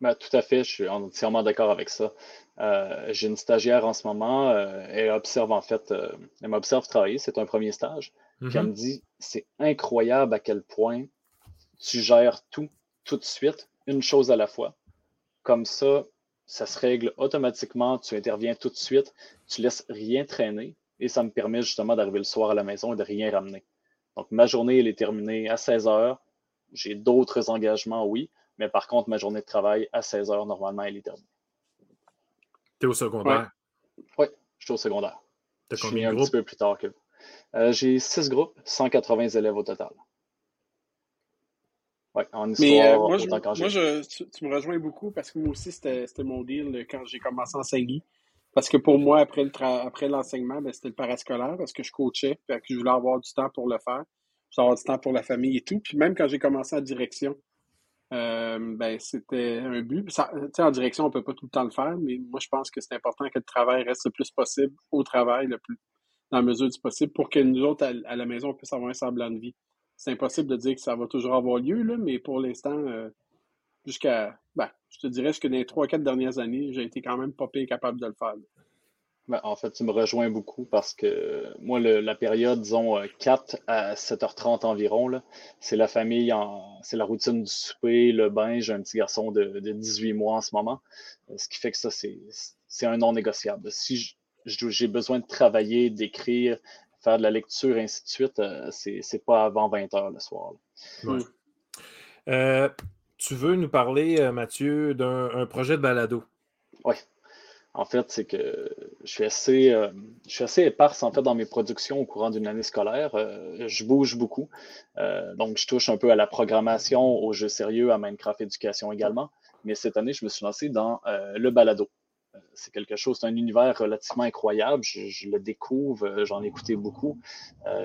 Ben, tout à fait, je suis entièrement d'accord avec ça. Euh, j'ai une stagiaire en ce moment, euh, elle observe en fait, euh, elle m'observe travailler, c'est un premier stage. Puis elle mm-hmm. me dit c'est incroyable à quel point tu gères tout, tout de suite, une chose à la fois. Comme ça, ça se règle automatiquement, tu interviens tout de suite, tu laisses rien traîner et ça me permet justement d'arriver le soir à la maison et de rien ramener. Donc ma journée, elle est terminée à 16 heures. J'ai d'autres engagements, oui, mais par contre, ma journée de travail à 16 heures, normalement, elle est terminée. Tu es au secondaire? Oui, je suis au secondaire. Je suis un petit peu plus tard que vous. Euh, j'ai six groupes, 180 élèves au total. Oui, en histoire, Mais, euh, moi, je, moi je, tu, me rejoins beaucoup parce que moi aussi, c'était mon deal quand j'ai commencé à enseigner. Parce que pour moi, après l'enseignement, le ben, c'était le parascolaire parce que je coachais, que je voulais avoir du temps pour le faire. Je voulais avoir du temps pour la famille et tout. Puis même quand j'ai commencé en direction, euh, ben, c'était un but. Ça, en direction, on ne peut pas tout le temps le faire, mais moi, je pense que c'est important que le travail reste le plus possible au travail, le plus dans la mesure du possible, pour que nous autres, à, la maison, on puisse avoir un semblant de vie. C'est impossible de dire que ça va toujours avoir lieu, là, mais pour l'instant, euh, jusqu'à, ben, je te dirais que dans les trois, quatre dernières années, j'ai été quand même pas pire capable de le faire. Ben, en fait, tu me rejoins beaucoup parce que moi, la période, disons, 4 euh, à 7h30 environ, c'est la famille, c'est la routine du souper, le bain. J'ai un petit garçon de, 18 mois en ce moment, euh, ce qui fait que ça, c'est un non négociable. Si j'ai besoin de travailler, d'écrire, faire de la lecture, ainsi de suite, euh, c'est pas avant 20h le soir. tu veux nous parler, Mathieu, d'un projet de balado? Oui. En fait, c'est que je suis assez, euh, je suis assez éparse en fait dans mes productions au courant d'une année scolaire. Euh, je bouge beaucoup. Euh, donc, je touche un peu à la programmation, aux jeux sérieux, à Minecraft Éducation également. Mais cette année, je me suis lancé dans le balado. C'est quelque chose, c'est un univers relativement incroyable. Je, le découvre, j'en ai écouté beaucoup.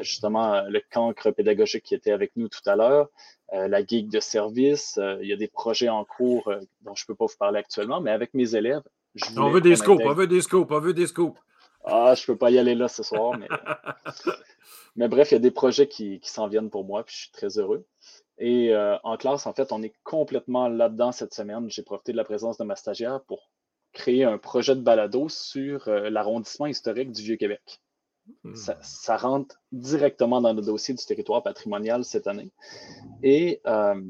justement, le cancre pédagogique qui était avec nous tout à l'heure, la geek de service. il y a des projets en cours dont je ne peux pas vous parler actuellement, mais avec mes élèves, on veut des scopes, on veut des scopes, on veut des scopes. Ah, je peux pas y aller là ce soir, mais. mais bref, il y a des projets qui, s'en viennent pour moi, puis je suis très heureux. Et euh, en classe, en fait, on est complètement là-dedans cette semaine. J'ai profité de la présence de ma stagiaire pour créer un projet de balado sur euh, l'arrondissement historique du Vieux-Québec. Hmm. Ça, rentre directement dans le dossier du territoire patrimonial cette année. Et euh,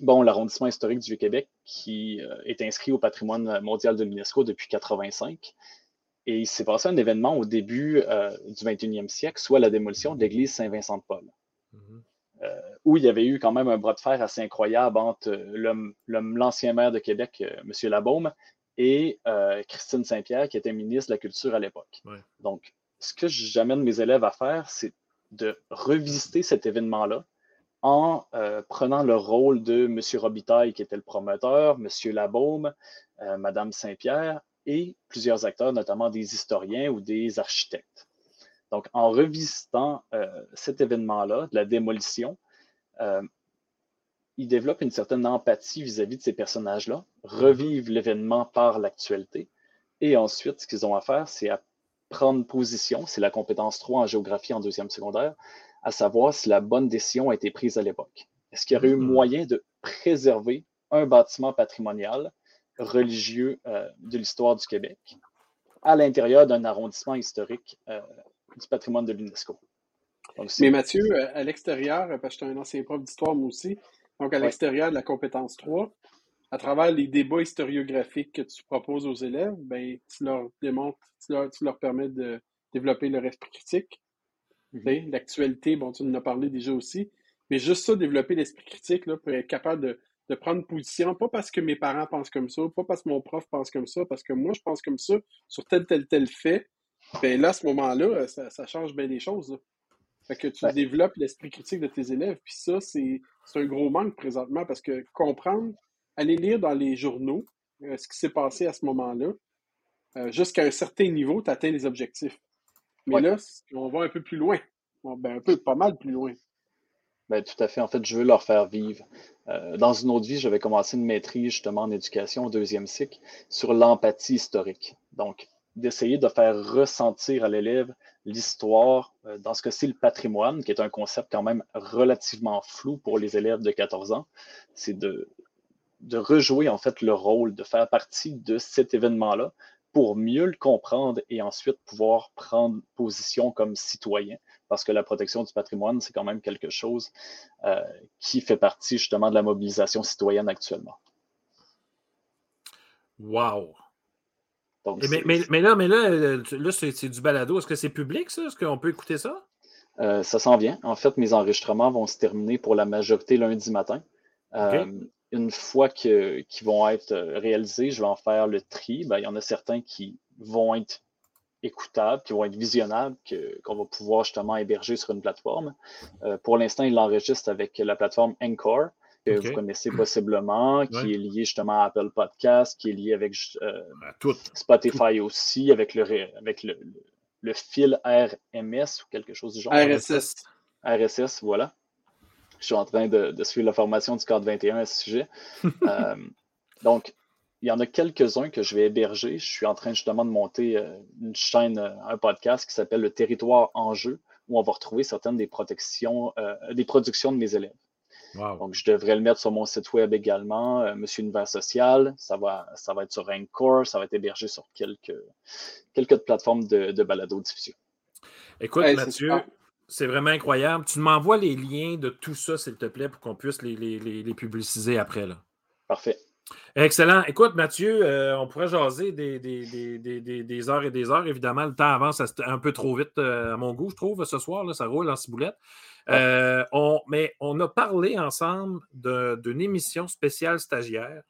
bon, l'arrondissement historique du Vieux-Québec qui euh, est inscrit au patrimoine mondial de l'UNESCO depuis 1985. Et il s'est passé un événement au début du 21e siècle, soit la démolition de l'église Saint-Vincent-de-Paul, euh, où il y avait eu quand même un bras de fer assez incroyable entre l'ancien maire de Québec, M. Labaume, et Christine Saint-Pierre, qui était ministre de la Culture à l'époque. Donc, ce que j'amène mes élèves à faire, c'est de revisiter cet événement-là, en euh, prenant le rôle de M. Robitaille, qui était le promoteur, M. Labaume, euh, Mme Saint-Pierre et plusieurs acteurs, notamment des historiens ou des architectes. Donc, en revisitant euh, cet événement-là, de la démolition, il développe une certaine empathie vis-à-vis de ces personnages-là, revivent l'événement par l'actualité Et ensuite, ce qu'ils ont à faire, c'est à prendre position, c'est la compétence 3 en géographie en deuxième secondaire, à savoir si la bonne décision a été prise à l'époque. Est-ce qu'il y aurait eu hmm. moyen de préserver un bâtiment patrimonial religieux euh, de l'histoire du Québec à l'intérieur d'un arrondissement historique euh, du patrimoine de l'UNESCO? Mais Mathieu, à l'extérieur, parce que je suis un ancien prof d'histoire moi aussi, donc à l'extérieur de la compétence 3, à travers les débats historiographiques que tu proposes aux élèves, ben, tu leur démontres, tu leur, permets de développer leur esprit critique. Mhm. L'actualité, bon, tu en as parlé déjà aussi. Mais juste ça, développer l'esprit critique, là, pour être capable de, de, prendre position, pas parce que mes parents pensent comme ça, pas parce que mon prof pense comme ça, parce que moi, je pense comme ça sur tel, tel, tel fait. Ben là, à ce moment-là, ça, change bien les choses. Fait que tu développes l'esprit critique de tes élèves. Puis ça, c'est un gros manque présentement parce que comprendre allez lire dans les journaux euh, ce qui s'est passé à ce moment-là. Euh, jusqu'à un certain niveau, tu atteins les objectifs. Mais là, on va un peu plus loin. Ben, un peu, pas mal plus loin. Ben, tout à fait. En fait, je veux leur faire vivre. Euh, dans une autre vie, j'avais commencé une maîtrise justement en éducation au deuxième cycle sur l'empathie historique. Donc, d'essayer de faire ressentir à l'élève l'histoire, dans ce que c'est le patrimoine, qui est un concept quand même relativement flou pour les élèves de 14 ans. C'est de de rejouer en fait le rôle, de faire partie de cet événement-là pour mieux le comprendre et ensuite pouvoir prendre position comme citoyen. Parce que la protection du patrimoine, c'est quand même quelque chose euh, qui fait partie justement de la mobilisation citoyenne actuellement. Wow! Mais, mais, là, mais là, euh, là c'est du balado. Est-ce que c'est public, ça? Est-ce qu'on peut écouter ça? Euh, ça s'en vient. En fait, mes enregistrements vont se terminer pour la majorité lundi matin une fois qu'ils vont être euh, réalisés, je vais en faire le tri. Ben, il y en a certains qui vont être écoutables, qui vont être visionnables, qu'on va pouvoir justement héberger sur une plateforme. Euh, pour l'instant, il l'enregistre avec la plateforme Encore, que vous connaissez possiblement, qui est liée justement à Apple Podcast, qui est liée avec euh, Spotify aussi, avec, le, avec le, le, fil RMS ou quelque chose du genre. RSS. RSS, voilà je suis en train de, suivre la formation du cadre 21 à ce sujet. Euh, donc, il y en a quelques-uns que je vais héberger. Je suis en train justement de monter euh, une chaîne, un podcast qui s'appelle Le Territoire en jeu, où on va retrouver certaines des protections, des productions de mes élèves. Donc, je devrais le mettre sur mon site web également, Monsieur Univers Social. Ça va, ça va être sur Anchor, ça va être hébergé sur quelques, quelques plateformes de, de balado-diffusion. Écoute, Mathieu, c'est vraiment incroyable. Tu m'envoies les liens de tout ça, s'il te plaît, pour qu'on puisse les, les, publiciser après. Là. Parfait. Excellent. Écoute, Mathieu, euh, on pourrait jaser des, des, heures et des heures. Évidemment, le temps avance un peu trop vite euh, à mon goût, je trouve, ce soir. Là, ça roule en ciboulette. Euh, on, mais on a parlé ensemble d'une émission spéciale stagiaire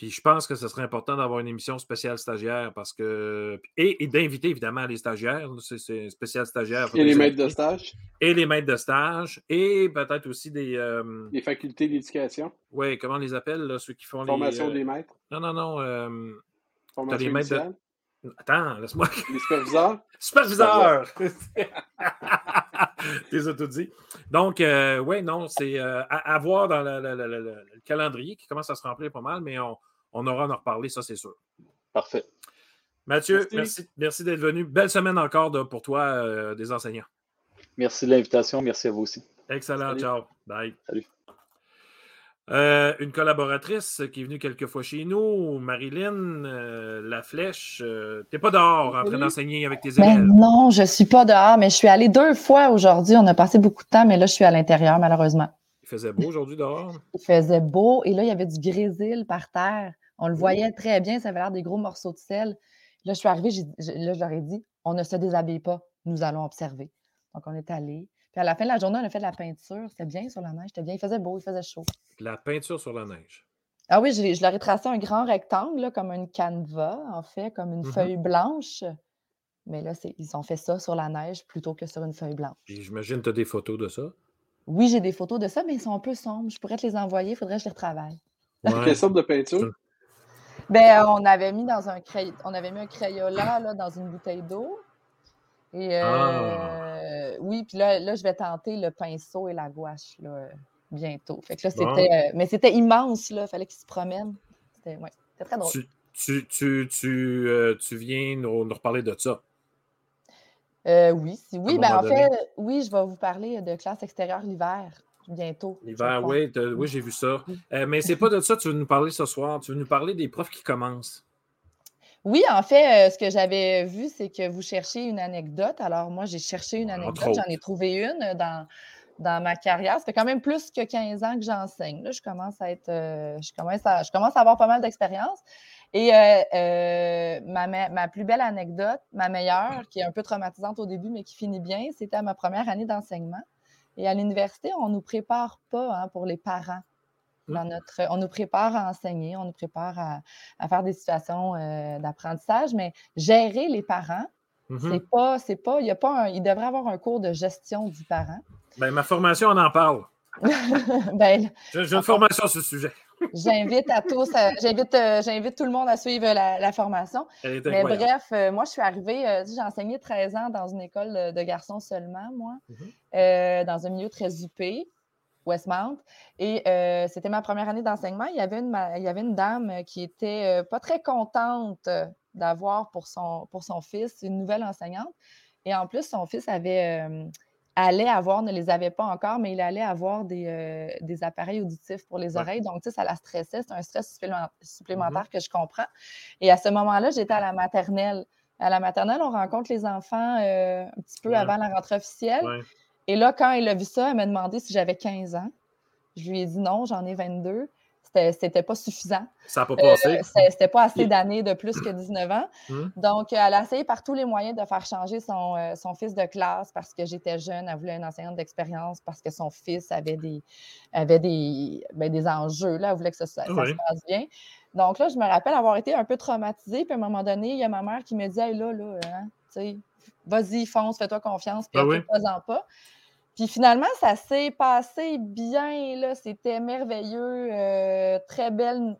puis je pense que ce serait important d'avoir une émission spéciale stagiaire parce que. Et, d'inviter évidemment les stagiaires. C'est spécial stagiaire. Et les maîtres de stage. Et les maîtres de stage. Et peut-être aussi des. Euh, les facultés d'éducation. Oui, comment on les appelle, ceux qui font Formation les. Euh, des maîtres. Non, non, non. Euh... Formation les maîtres de... Attends, laisse-moi. Les superviseurs. Superviseurs! T'es tout dit. Donc, euh, oui, non, c'est à, voir dans le, calendrier qui commence à se remplir pas mal, mais on, on aura à en reparler, ça, c'est sûr. Parfait. Mathieu, merci, merci, d'être venu. Belle semaine encore pour toi, euh, des enseignants. Merci de l'invitation. Merci à vous aussi. Excellent. Ciao. Bye. Salut. Euh, une collaboratrice qui est venue quelques fois chez nous, Marilyn euh, La Flèche. Tu n'es pas dehors en train d'enseigner avec tes ben élèves? non, je ne suis pas dehors, mais je suis allée deux fois aujourd'hui. On a passé beaucoup de temps, mais là, je suis à l'intérieur, malheureusement. Il faisait beau aujourd'hui dehors? Il faisait beau et là, il y avait du grésil par terre. On le voyait très bien, ça avait l'air des gros morceaux de sel. Là, je suis arrivée, là, je leur ai dit, on ne se déshabille pas, nous allons observer. Donc, on est allé. Puis à la fin de la journée, on a fait de la peinture. C'était bien sur la neige, c'était bien. Il faisait beau, il faisait chaud. La peinture sur la neige. Ah oui, je, leur ai tracé un grand rectangle, comme une canevas, en fait, comme une mmh feuille blanche. Mais là, ils ont fait ça sur la neige plutôt que sur une feuille blanche. J'imagine que tu as des photos de ça? Oui, j'ai des photos de ça, mais ils sont un peu sombres. Je pourrais te les envoyer, il faudrait que je les retravaille. Quelle sorte de peinture? Ben, on avait mis dans un cray... on avait mis un crayola là, dans une bouteille d'eau. Et euh, ah. Oui, puis là, là, je vais tenter le pinceau et la gouache là, bientôt. Fait que là, c'était. Euh, mais c'était immense, là. Il fallait qu'il se promène. C'était ouais, très drôle. tu, tu, tu, euh, tu viens nous, reparler de ça? Euh, oui, oui. Ben, en fait, oui, je vais vous parler de classe extérieure l'hiver bientôt. L'hiver, oui, oui, j'ai vu ça. Euh, mais c'est pas de ça que tu veux nous parler ce soir. Tu veux nous parler des profs qui commencent. Oui, en fait, ce que j'avais vu, c'est que vous cherchiez une anecdote. Alors, moi, j'ai cherché une anecdote. J'en ai trouvé une dans, dans ma carrière. Ça fait quand même plus que 15 ans que j'enseigne. Là, je commence à être. je, commence à, je commence à avoir pas mal d'expérience. Et euh, euh, ma, ma, plus belle anecdote, ma meilleure, qui est un peu traumatisante au début, mais qui finit bien, c'était à ma première année d'enseignement. Et à l'université, on ne nous prépare pas hein, pour les parents. Mmh. Dans notre, on nous prépare à enseigner, on nous prépare à, faire des situations euh, d'apprentissage, mais gérer les parents, mmh c'est pas, c'est pas, il y a pas il devrait avoir un cours de gestion du parent. Ben, ma formation, on en parle. ben, J'ai une formation sur ce sujet. J'invite à tous, j'invite, euh, j'invite tout le monde à suivre la, formation. Mais bref, euh, moi, je suis arrivée, euh, j'ai enseigné 13 ans dans une école de, garçons seulement, moi, mm-hmm. dans un milieu très huppé, Westmount. Et c'était ma première année d'enseignement. Il y avait une, il y avait une dame qui était pas très contente d'avoir pour son, pour son fils une nouvelle enseignante. Et en plus, son fils avait allait avoir, ne les avait pas encore, mais il allait avoir des, euh, appareils auditifs pour les oreilles. Donc, tu sais, ça la stressait. C'est un stress supplémentaire mm-hmm. que je comprends. Et à ce moment-là, j'étais à la maternelle. À la maternelle, on rencontre les enfants euh, un petit peu avant la rentrée officielle. Et là, quand il a vu ça, il m'a demandé si j'avais 15 ans. Je lui ai dit non, j'en ai 22 c'était pas suffisant. Ça n'a pas passé. Euh, c'était pas assez d'années de plus que 19 ans. Hum. Donc, elle a essayé par tous les moyens de faire changer son, euh, son fils de classe parce que j'étais jeune. Elle voulait une enseignante d'expérience parce que son fils avait des, avait des, ben, des enjeux. Là. Elle voulait que ça, se passe bien. Donc là, je me rappelle avoir été un peu traumatisée. Puis à un moment donné, il y a ma mère qui me dit là, là, hein, vas-y, fonce, fais-toi confiance, puis ah pas. Puis finalement, ça s'est passé bien, là. C'était merveilleux, euh, très belle,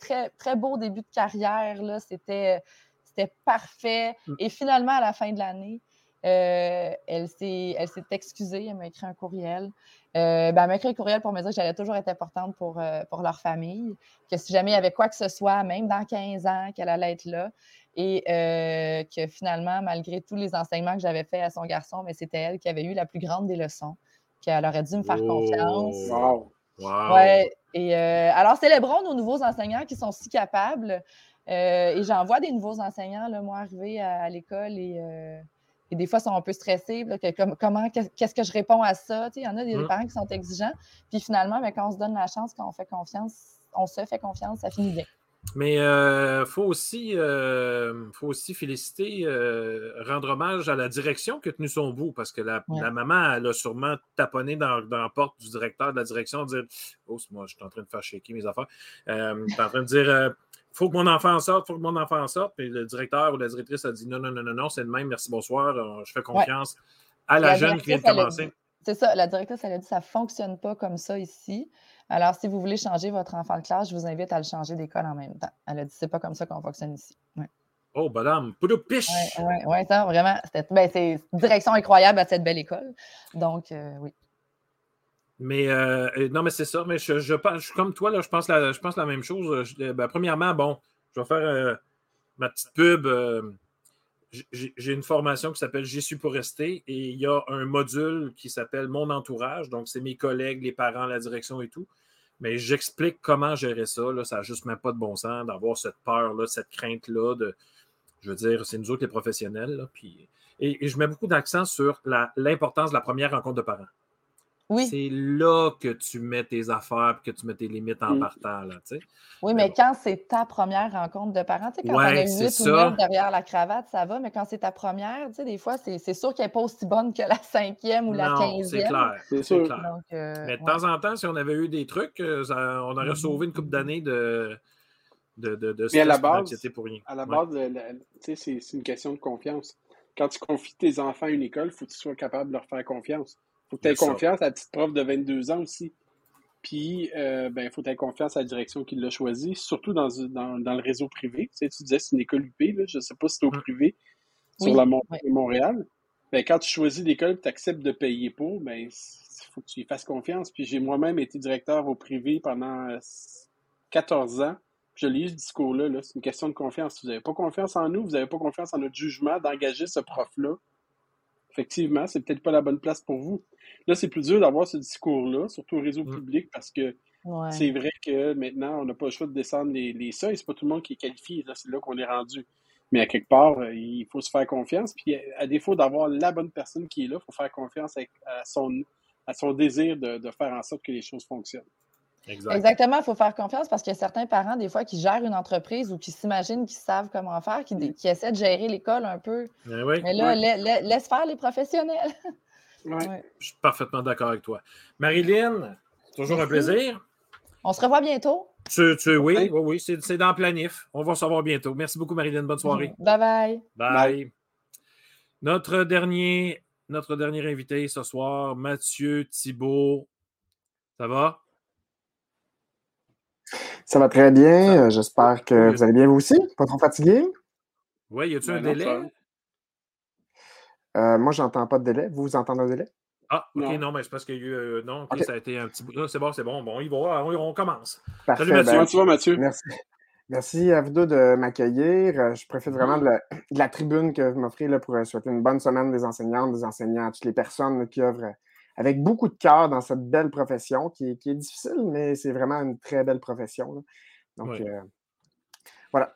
très, très beau début de carrière, là. C'était, c'était parfait. Mm. Et finalement, à la fin de l'année, euh, elle, s'est, elle s'est excusée, elle m'a écrit un courriel. Euh, ben, elle m'a écrit un courriel pour me dire que j'allais toujours être importante pour, pour leur famille, que si jamais il y avait quoi que ce soit, même dans 15 ans, qu'elle allait être là et euh, que finalement, malgré tous les enseignements que j'avais faits à son garçon, mais c'était elle qui avait eu la plus grande des leçons, qu'elle aurait dû me faire confiance. Wow! Ouais. Et euh, alors, célébrons nos nouveaux enseignants qui sont si capables. Euh, et j'en vois des nouveaux enseignants, là, moi, arriver à, l'école et, des fois, ils sont un peu stressés. comment, qu'est-ce que je réponds à ça? il y en a des, mmh. parents qui sont exigeants. Puis finalement, mais quand on se donne la chance, quand on fait confiance, on se fait confiance, ça finit bien. Mais il euh, faut, aussi, euh, faut aussi féliciter, euh, rendre hommage à la direction qui a tenu son bout, parce que la, maman, elle a sûrement taponné dans, la porte du directeur de la direction, dire Oh, moi, je suis en train de faire shaker mes affaires. Euh, en train de dire faut que mon enfant en sorte, faut que mon enfant en sorte. Puis le directeur ou la directrice a dit non, non, non, non, non, c'est le même, merci, bonsoir, je fais confiance à la, jeune qui vient de commencer. C'est ça, la directrice, elle a dit ça ne fonctionne pas comme ça ici. Alors, si vous voulez changer votre enfant de classe, je vous invite à le changer d'école en même temps. Elle a dit, c'est pas comme ça qu'on fonctionne ici. Oh, madame, piche! Oui, ouais, ouais, ça, vraiment. Ben, c'est une direction incroyable à cette belle école. Donc, euh, oui. Mais euh, non, mais c'est ça. Mais je, je, je, comme toi, là, je pense la, je pense la même chose. Ben, premièrement, bon, je vais faire euh, ma petite pub. J'ai une formation qui s'appelle J'y suis pour rester et il y a un module qui s'appelle Mon entourage. Donc, c'est mes collègues, les parents, la direction et tout. Mais j'explique comment gérer ça. Là, ça n'a juste même pas de bon sens d'avoir cette peur-là, cette crainte-là. De, je veux dire, c'est nous autres les professionnels. et, je mets beaucoup d'accent sur l'importance de la première rencontre de parents. C'est là que tu mets tes affaires que tu mets tes limites en mm. partant. Là, oui, mais, quand c'est ta première rencontre de parents, quand ouais, on a 8 ou derrière la cravate, ça va, mais quand c'est ta première, des fois, c'est sûr qu'elle n'est pas aussi bonne que la cinquième ou la quinzième. C'est clair. C'est clair. Euh, mais de temps en temps, si on avait eu des trucs, euh, on aurait mm-hmm. sauvé une couple d'années de. De, de, à la base, pour rien. À la base, c'est une question de confiance. Quand tu confies tes enfants à une école, il faut que tu sois capable de leur faire confiance faut que tu aies confiance à la petite prof de 22 ans aussi. Puis, euh, ben, il faut que tu aies confiance à la direction qui l'a choisi, surtout dans, dans, le réseau privé. Tu, sais, tu disais c'est une école UP, là, je ne sais pas si c'est au mm. privé, sur la montée de Montréal. Ben, quand tu choisis l'école et tu acceptes de payer pour, ben, il faut que tu y fasses confiance. Puis j'ai moi-même été directeur au privé pendant 14 ans. je lis ce discours-là, -là, c'est une question de confiance. Si vous n'avez pas confiance en nous, vous n'avez pas confiance en notre jugement d'engager ce prof-là. Effectivement, c'est peut-être pas la bonne place pour vous. Là, c'est plus dur d'avoir ce discours-là, surtout au réseau mm. public, parce que c'est vrai que maintenant, on n'a pas le choix de descendre les, les seuils. C'est pas tout le monde qui est qualifié. C'est là qu'on est rendu. Mais à quelque part, euh, il faut se faire confiance. Puis à défaut d'avoir la bonne personne qui est là, il faut faire confiance à, son, à son désir de, de, faire en sorte que les choses fonctionnent. Exactement, il faut faire confiance parce qu'il y a certains parents, des fois, qui gèrent une entreprise ou qui s'imaginent qu'ils savent comment faire, qui, qui, essaient de gérer l'école un peu. Eh Mais là, laisse faire les professionnels. Ouais. Je suis parfaitement d'accord avec toi. Marilyn, toujours un plaisir. On se revoit bientôt. Tu, tu, oui, oui, oui, c'est dans le planif. On va se revoir bientôt. Merci beaucoup, Marilyn. Bonne soirée. Bye bye. Bye. Notre, dernier, notre dernier invité ce soir, Mathieu Thibault. Ça va? Ça va très bien. J'espère que vous allez bien vous aussi. Pas trop fatigué? Oui, y a-t-il un ben délai? Euh, moi, j'entends pas de délai. Vous, vous entendez un délai? Ah, ok, non, mais c'est parce qu'il y a eu. Euh, non, ça a été un petit bout. C'est bon, c'est bon. Bon, il va, on, commence. Salut Mathieu. Ben, Mathieu? Merci. Merci à vous deux de m'accueillir. Euh, je profite vraiment de la, tribune que vous m'offrez pour souhaiter une bonne semaine des enseignantes, des enseignants, à toutes les personnes qui œuvrent avec beaucoup de cœur dans cette belle profession qui est, difficile, mais c'est vraiment une très belle profession. Donc, voilà.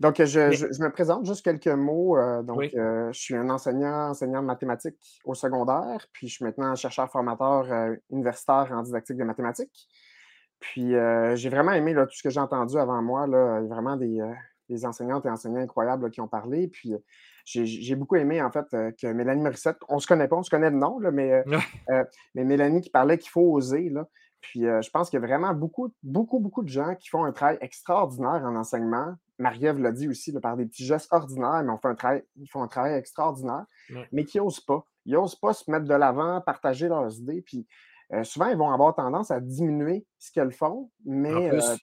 Donc, je, me présente juste quelques mots. Euh, donc, euh, je suis un enseignant, enseignant de mathématiques au secondaire, puis je suis maintenant chercheur formateur euh, universitaire en didactique de mathématiques. Puis, j'ai vraiment aimé tout ce que j'ai entendu avant moi. Là, il y a vraiment des, enseignantes et enseignants incroyables qui ont parlé. Puis, j'ai beaucoup aimé, en fait, que Mélanie Morissette, on ne se connaît pas, on se connaît de nom, mais, mais Mélanie qui parlait qu'il faut oser. Là, puis je pense qu'il y a vraiment beaucoup, beaucoup, beaucoup de gens qui font un travail extraordinaire en enseignement, Marie-Ève l'a dit aussi, par des petits gestes ordinaires, mais on fait un travail, ils font un travail extraordinaire, mais qui n'osent pas. Ils n'osent pas se mettre de l'avant, partager leurs idées. Puis euh, souvent, ils vont avoir tendance à diminuer ce qu'elles font, mais. En plus. Euh,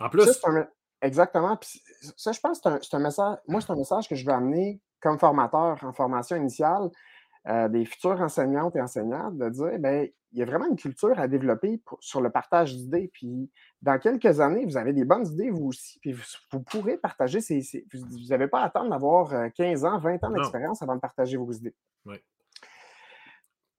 en plus. exactement. Puis ça, je pense que c'est un, message. Moi, c'est un message que je veux amener comme formateur en formation initiale euh, des futurs enseignantes et enseignants de dire bien, il y a vraiment une culture à développer sur le partage d'idées. Puis dans quelques années, vous avez des bonnes idées, vous aussi, puis vous, pourrez partager ces. vous n'avez pas à attendre d'avoir 15 euh, ans, 20 ans d'expérience avant de partager vos idées. Oui.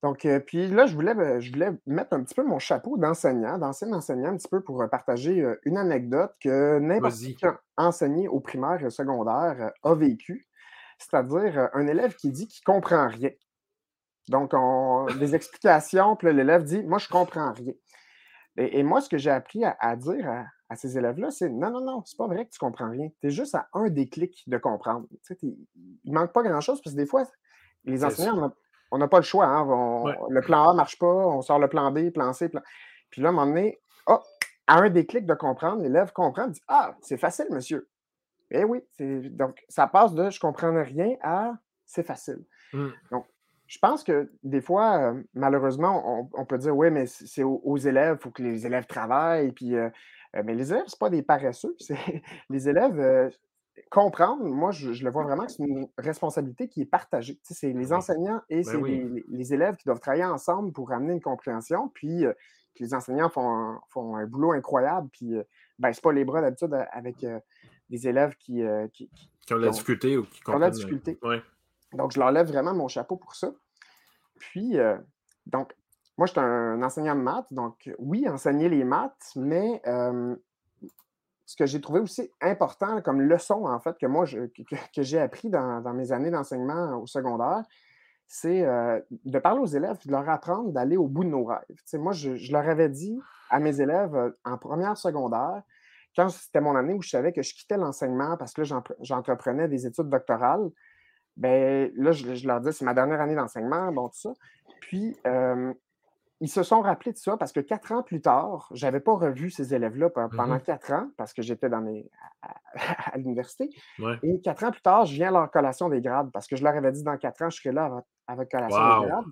Donc, euh, puis là, je voulais, euh, je voulais mettre un petit peu mon chapeau d'enseignant, d'ancien enseignant, un petit peu pour partager une anecdote que n'importe qui a enseigné au primaire et au secondaire a vécu. C'est-à-dire un élève qui dit qu'il ne comprend rien. Donc, on, des explications, puis l'élève dit Moi, je ne comprends rien. Et, moi, ce que j'ai appris à, dire à, ces élèves-là, c'est Non, non, non, c'est pas vrai que tu ne comprends rien. Tu es juste à un déclic de comprendre. Tu sais, il ne manque pas grand-chose, parce que des fois, les enseignants, on n'a pas le choix. Hein, le plan A ne marche pas, on sort le plan B, plan C, plan. Puis là, à un moment donné, oh, à un déclic de comprendre, l'élève comprend, dit Ah, c'est facile, monsieur. Eh oui, donc ça passe de je comprends rien à c'est facile. Mmh. Donc, je pense que des fois, euh, malheureusement, on, peut dire oui, mais c'est aux, élèves, il faut que les élèves travaillent. Puis, euh, mais les élèves, ce pas des paresseux. Les élèves comprendre, moi, je, le vois vraiment que c'est une responsabilité qui est partagée. c'est les enseignants et ben c'est les, élèves qui doivent travailler ensemble pour amener une compréhension. Puis les enseignants font un, font un boulot incroyable. Puis, ben, c'est pas les bras d'habitude avec des élèves qui, qui, ont la difficulté ou qui ont la difficulté. Donc, je leur lève vraiment mon chapeau pour ça. Puis, euh, donc, moi, je suis un enseignant de maths. Donc, oui, enseigner les maths, mais euh, ce que j'ai trouvé aussi important comme leçon, en fait, que moi, que, j'ai appris dans, mes années d'enseignement au secondaire, c'est euh, de parler aux élèves, de leur apprendre d'aller au bout de nos rêves. moi, je, je, leur avais dit à mes élèves en première secondaire, quand c'était mon année où je savais que je quittais l'enseignement parce que là, j'entreprenais des études doctorales, ben là, je, leur dis, c'est ma dernière année d'enseignement, bon, tout ça. Puis, ils se sont rappelés de ça parce que quatre ans plus tard, je n'avais pas revu ces élèves-là mmh pendant quatre ans parce que j'étais dans mes, à, l'université. Et quatre ans plus tard, je viens à leur collation des grades parce que je leur avais dit dans quatre ans, je serai là à votre, collation des grades.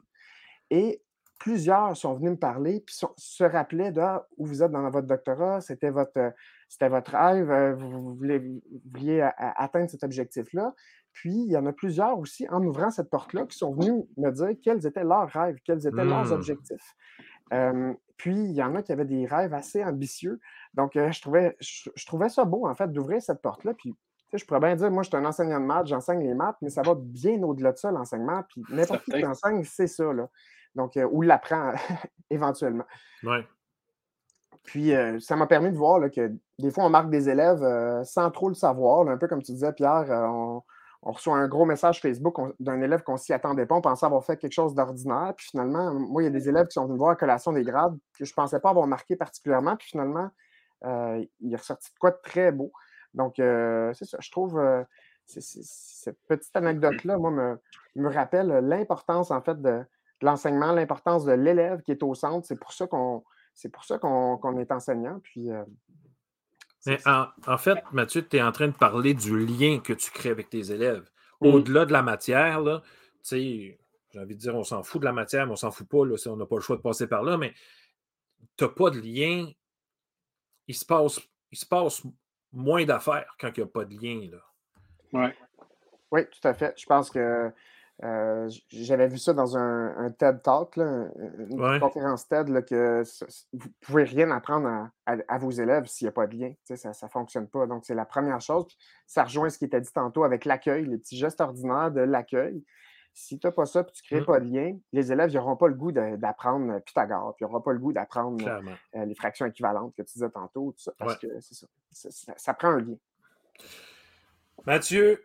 Et plusieurs sont venus me parler puis se rappelaient de ah, où vous êtes dans votre doctorat, c'était votre, c'était votre rêve, euh, vous, vouliez atteindre cet objectif-là. Puis, il y en a plusieurs aussi, en ouvrant cette porte-là, qui sont venus me dire quels étaient leurs rêves, quels étaient leurs mmh. objectifs. puis, il y en a qui avaient des rêves assez ambitieux. Donc, je, trouvais, je, trouvais ça beau, en fait, d'ouvrir cette porte-là. Puis, je pourrais bien dire, moi, je suis un enseignant de maths, j'enseigne les maths, mais ça va bien au-delà de ça, l'enseignement. Puis, n'importe qui qui enseigne, c'est ça, là. Donc, ou l'apprend éventuellement. Oui. Puis, ça m'a permis de voir que des fois, on marque des élèves sans trop le savoir. un peu comme tu disais, Pierre, on, on reçoit un gros message Facebook d'un élève qu'on s'y attendait pas. On pensait avoir fait quelque chose d'ordinaire. Puis finalement, moi, il y a des élèves qui sont venus voir la collation des grades que je ne pensais pas avoir marqué particulièrement. Puis finalement, euh, il est ressorti de quoi de très beau. Donc, euh, c'est ça. Je trouve euh, cette petite anecdote-là, moi, me, me rappelle l'importance, en fait, de, l'enseignement, l'importance de l'élève qui est au centre. C'est pour ça qu'on c'est pour ça qu'on est enseignant. Puis en, fait, Mathieu, tu es en train de parler du lien que tu crées avec tes élèves. Au-delà de la matière, là, j'ai envie de dire, on s'en fout de la matière, mais on s'en fout pas, là, on n'a pas le choix de passer par là, mais tu n'as pas de lien. Il se passe, il se passe moins d'affaires quand il n'y a pas de lien. Là. Oui, tout à fait. Je pense que euh, j'avais vu ça dans un, TED Talk, une conférence TED, que vous ne pouvez rien apprendre à, vos élèves s'il n'y a pas de lien. Ça ne fonctionne pas. Donc, c'est la première chose. ça rejoint ce qui était dit tantôt avec l'accueil, les petits gestes ordinaires de l'accueil. Si tu n'as pas ça et tu ne crées mmh. pas de lien, les élèves n'auront pas le goût d'apprendre Pythagore, puis ils n'auront pas le goût d'apprendre euh, les fractions équivalentes que tu disais tantôt, parce que c'est ça. ça prend un lien. Mathieu,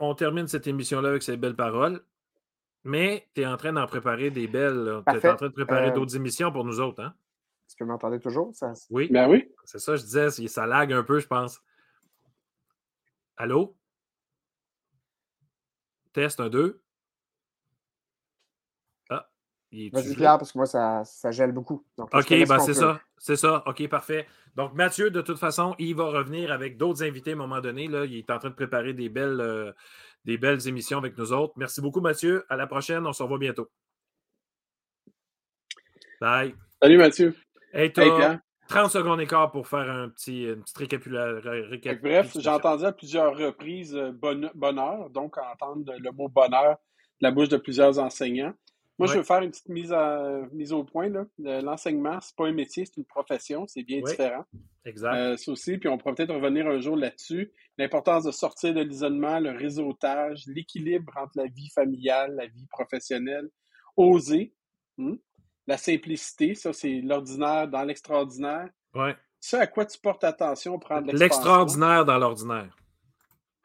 on termine cette émission-là avec ces belles paroles, mais tu es en train d'en préparer des belles. Tu es en train de préparer euh, d'autres émissions pour nous autres. Hein? Est-ce que vous m'entendez toujours? Ça... Oui. Ben oui. C'est ça, je disais, ça lag un peu, je pense. Allô? Test un, deux. Vas-y, Pierre, parce que moi, ça, ça gèle beaucoup. OK, ben c'est ça. C'est ça. OK, parfait. Donc, Mathieu, de toute façon, il va revenir avec d'autres invités à un moment donné. Là. Il est en train de préparer des belles, euh, des belles émissions avec nous autres. Merci beaucoup, Mathieu. À la prochaine. On se revoit bientôt. Bye. Salut, Mathieu. Hey, toi, 30 secondes d'écart pour faire un petit, une petite récapitulation. Bref, j'ai entendu à plusieurs reprises euh, bonheur, donc entendre le mot bonheur de la bouche de plusieurs enseignants. Moi, je veux faire une petite mise, à, mise au point. L'enseignement, ce n'est pas un métier, c'est une profession, c'est bien différent. Exact. Euh, aussi, puis on pourra peut-être revenir un jour là-dessus. L'importance de sortir de l'isolement, le réseautage, l'équilibre entre la vie familiale, la vie professionnelle, oser, hmm? la simplicité, ça c'est l'ordinaire dans l'extraordinaire. Ouais. Ça, à quoi tu portes attention, prendre l'extraordinaire dans l'ordinaire.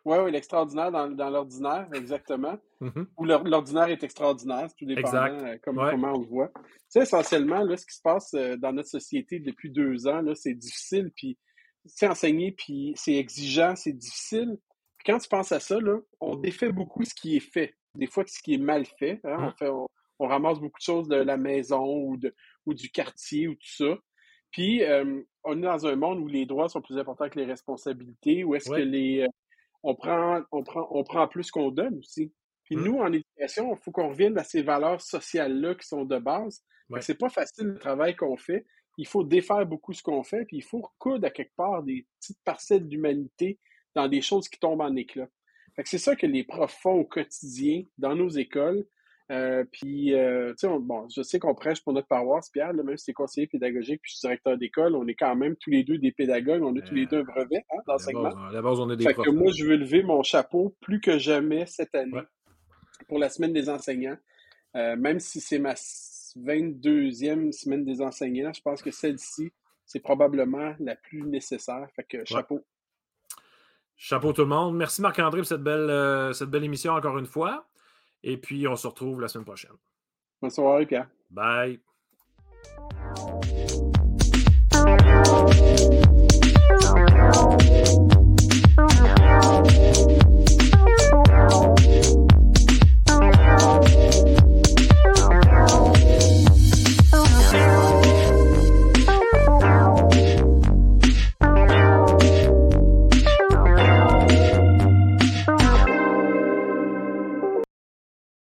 Oui, oui, l'extraordinaire dans, l'ordinaire, exactement. Mm-hmm. Ou l'ordinaire est extraordinaire, tout dépendant euh, comment on le voit. Tu sais, essentiellement, là, ce qui se passe euh, dans notre société depuis deux ans, là, c'est difficile, puis c'est enseigner, puis c'est exigeant, c'est difficile. Puis quand tu penses à ça, là, on défait beaucoup ce qui est fait. Des fois, ce qui est mal fait. Hein, on, mm. fait on, ramasse beaucoup de choses de la maison ou, de, ou du quartier ou tout ça. Puis, euh, on est dans un monde où les droits sont plus importants que les responsabilités, où est-ce que les, on prend, on prend, on prend plus qu'on donne aussi. Puis mmh. nous, en éducation, il faut qu'on revienne à ces valeurs sociales-là qui sont de base. Ce C'est pas facile le travail qu'on fait. Il faut défaire beaucoup ce qu'on fait, puis il faut recoudre à quelque part des petites parcelles d'humanité dans des choses qui tombent en éclat. c'est ça que les profs font au quotidien dans nos écoles. Euh, puis, euh, tu sais, bon, je sais qu'on prêche pour notre paroisse, Pierre, même si c'est conseiller pédagogique puis je suis directeur d'école, on est quand même tous les deux des pédagogues, on a tous les deux un brevet hein, d'enseignement. À la base, on est des fait que moi, je veux lever mon chapeau plus que jamais cette année pour la semaine des enseignants. Euh, même si c'est ma 22e semaine des enseignants, je pense que celle-ci, c'est probablement la plus nécessaire. Fait que chapeau. Chapeau tout le monde. Merci Marc-André pour cette belle, cette belle émission encore une fois. Et puis, on se retrouve la semaine prochaine. Bonne soirée, Pierre. Bye.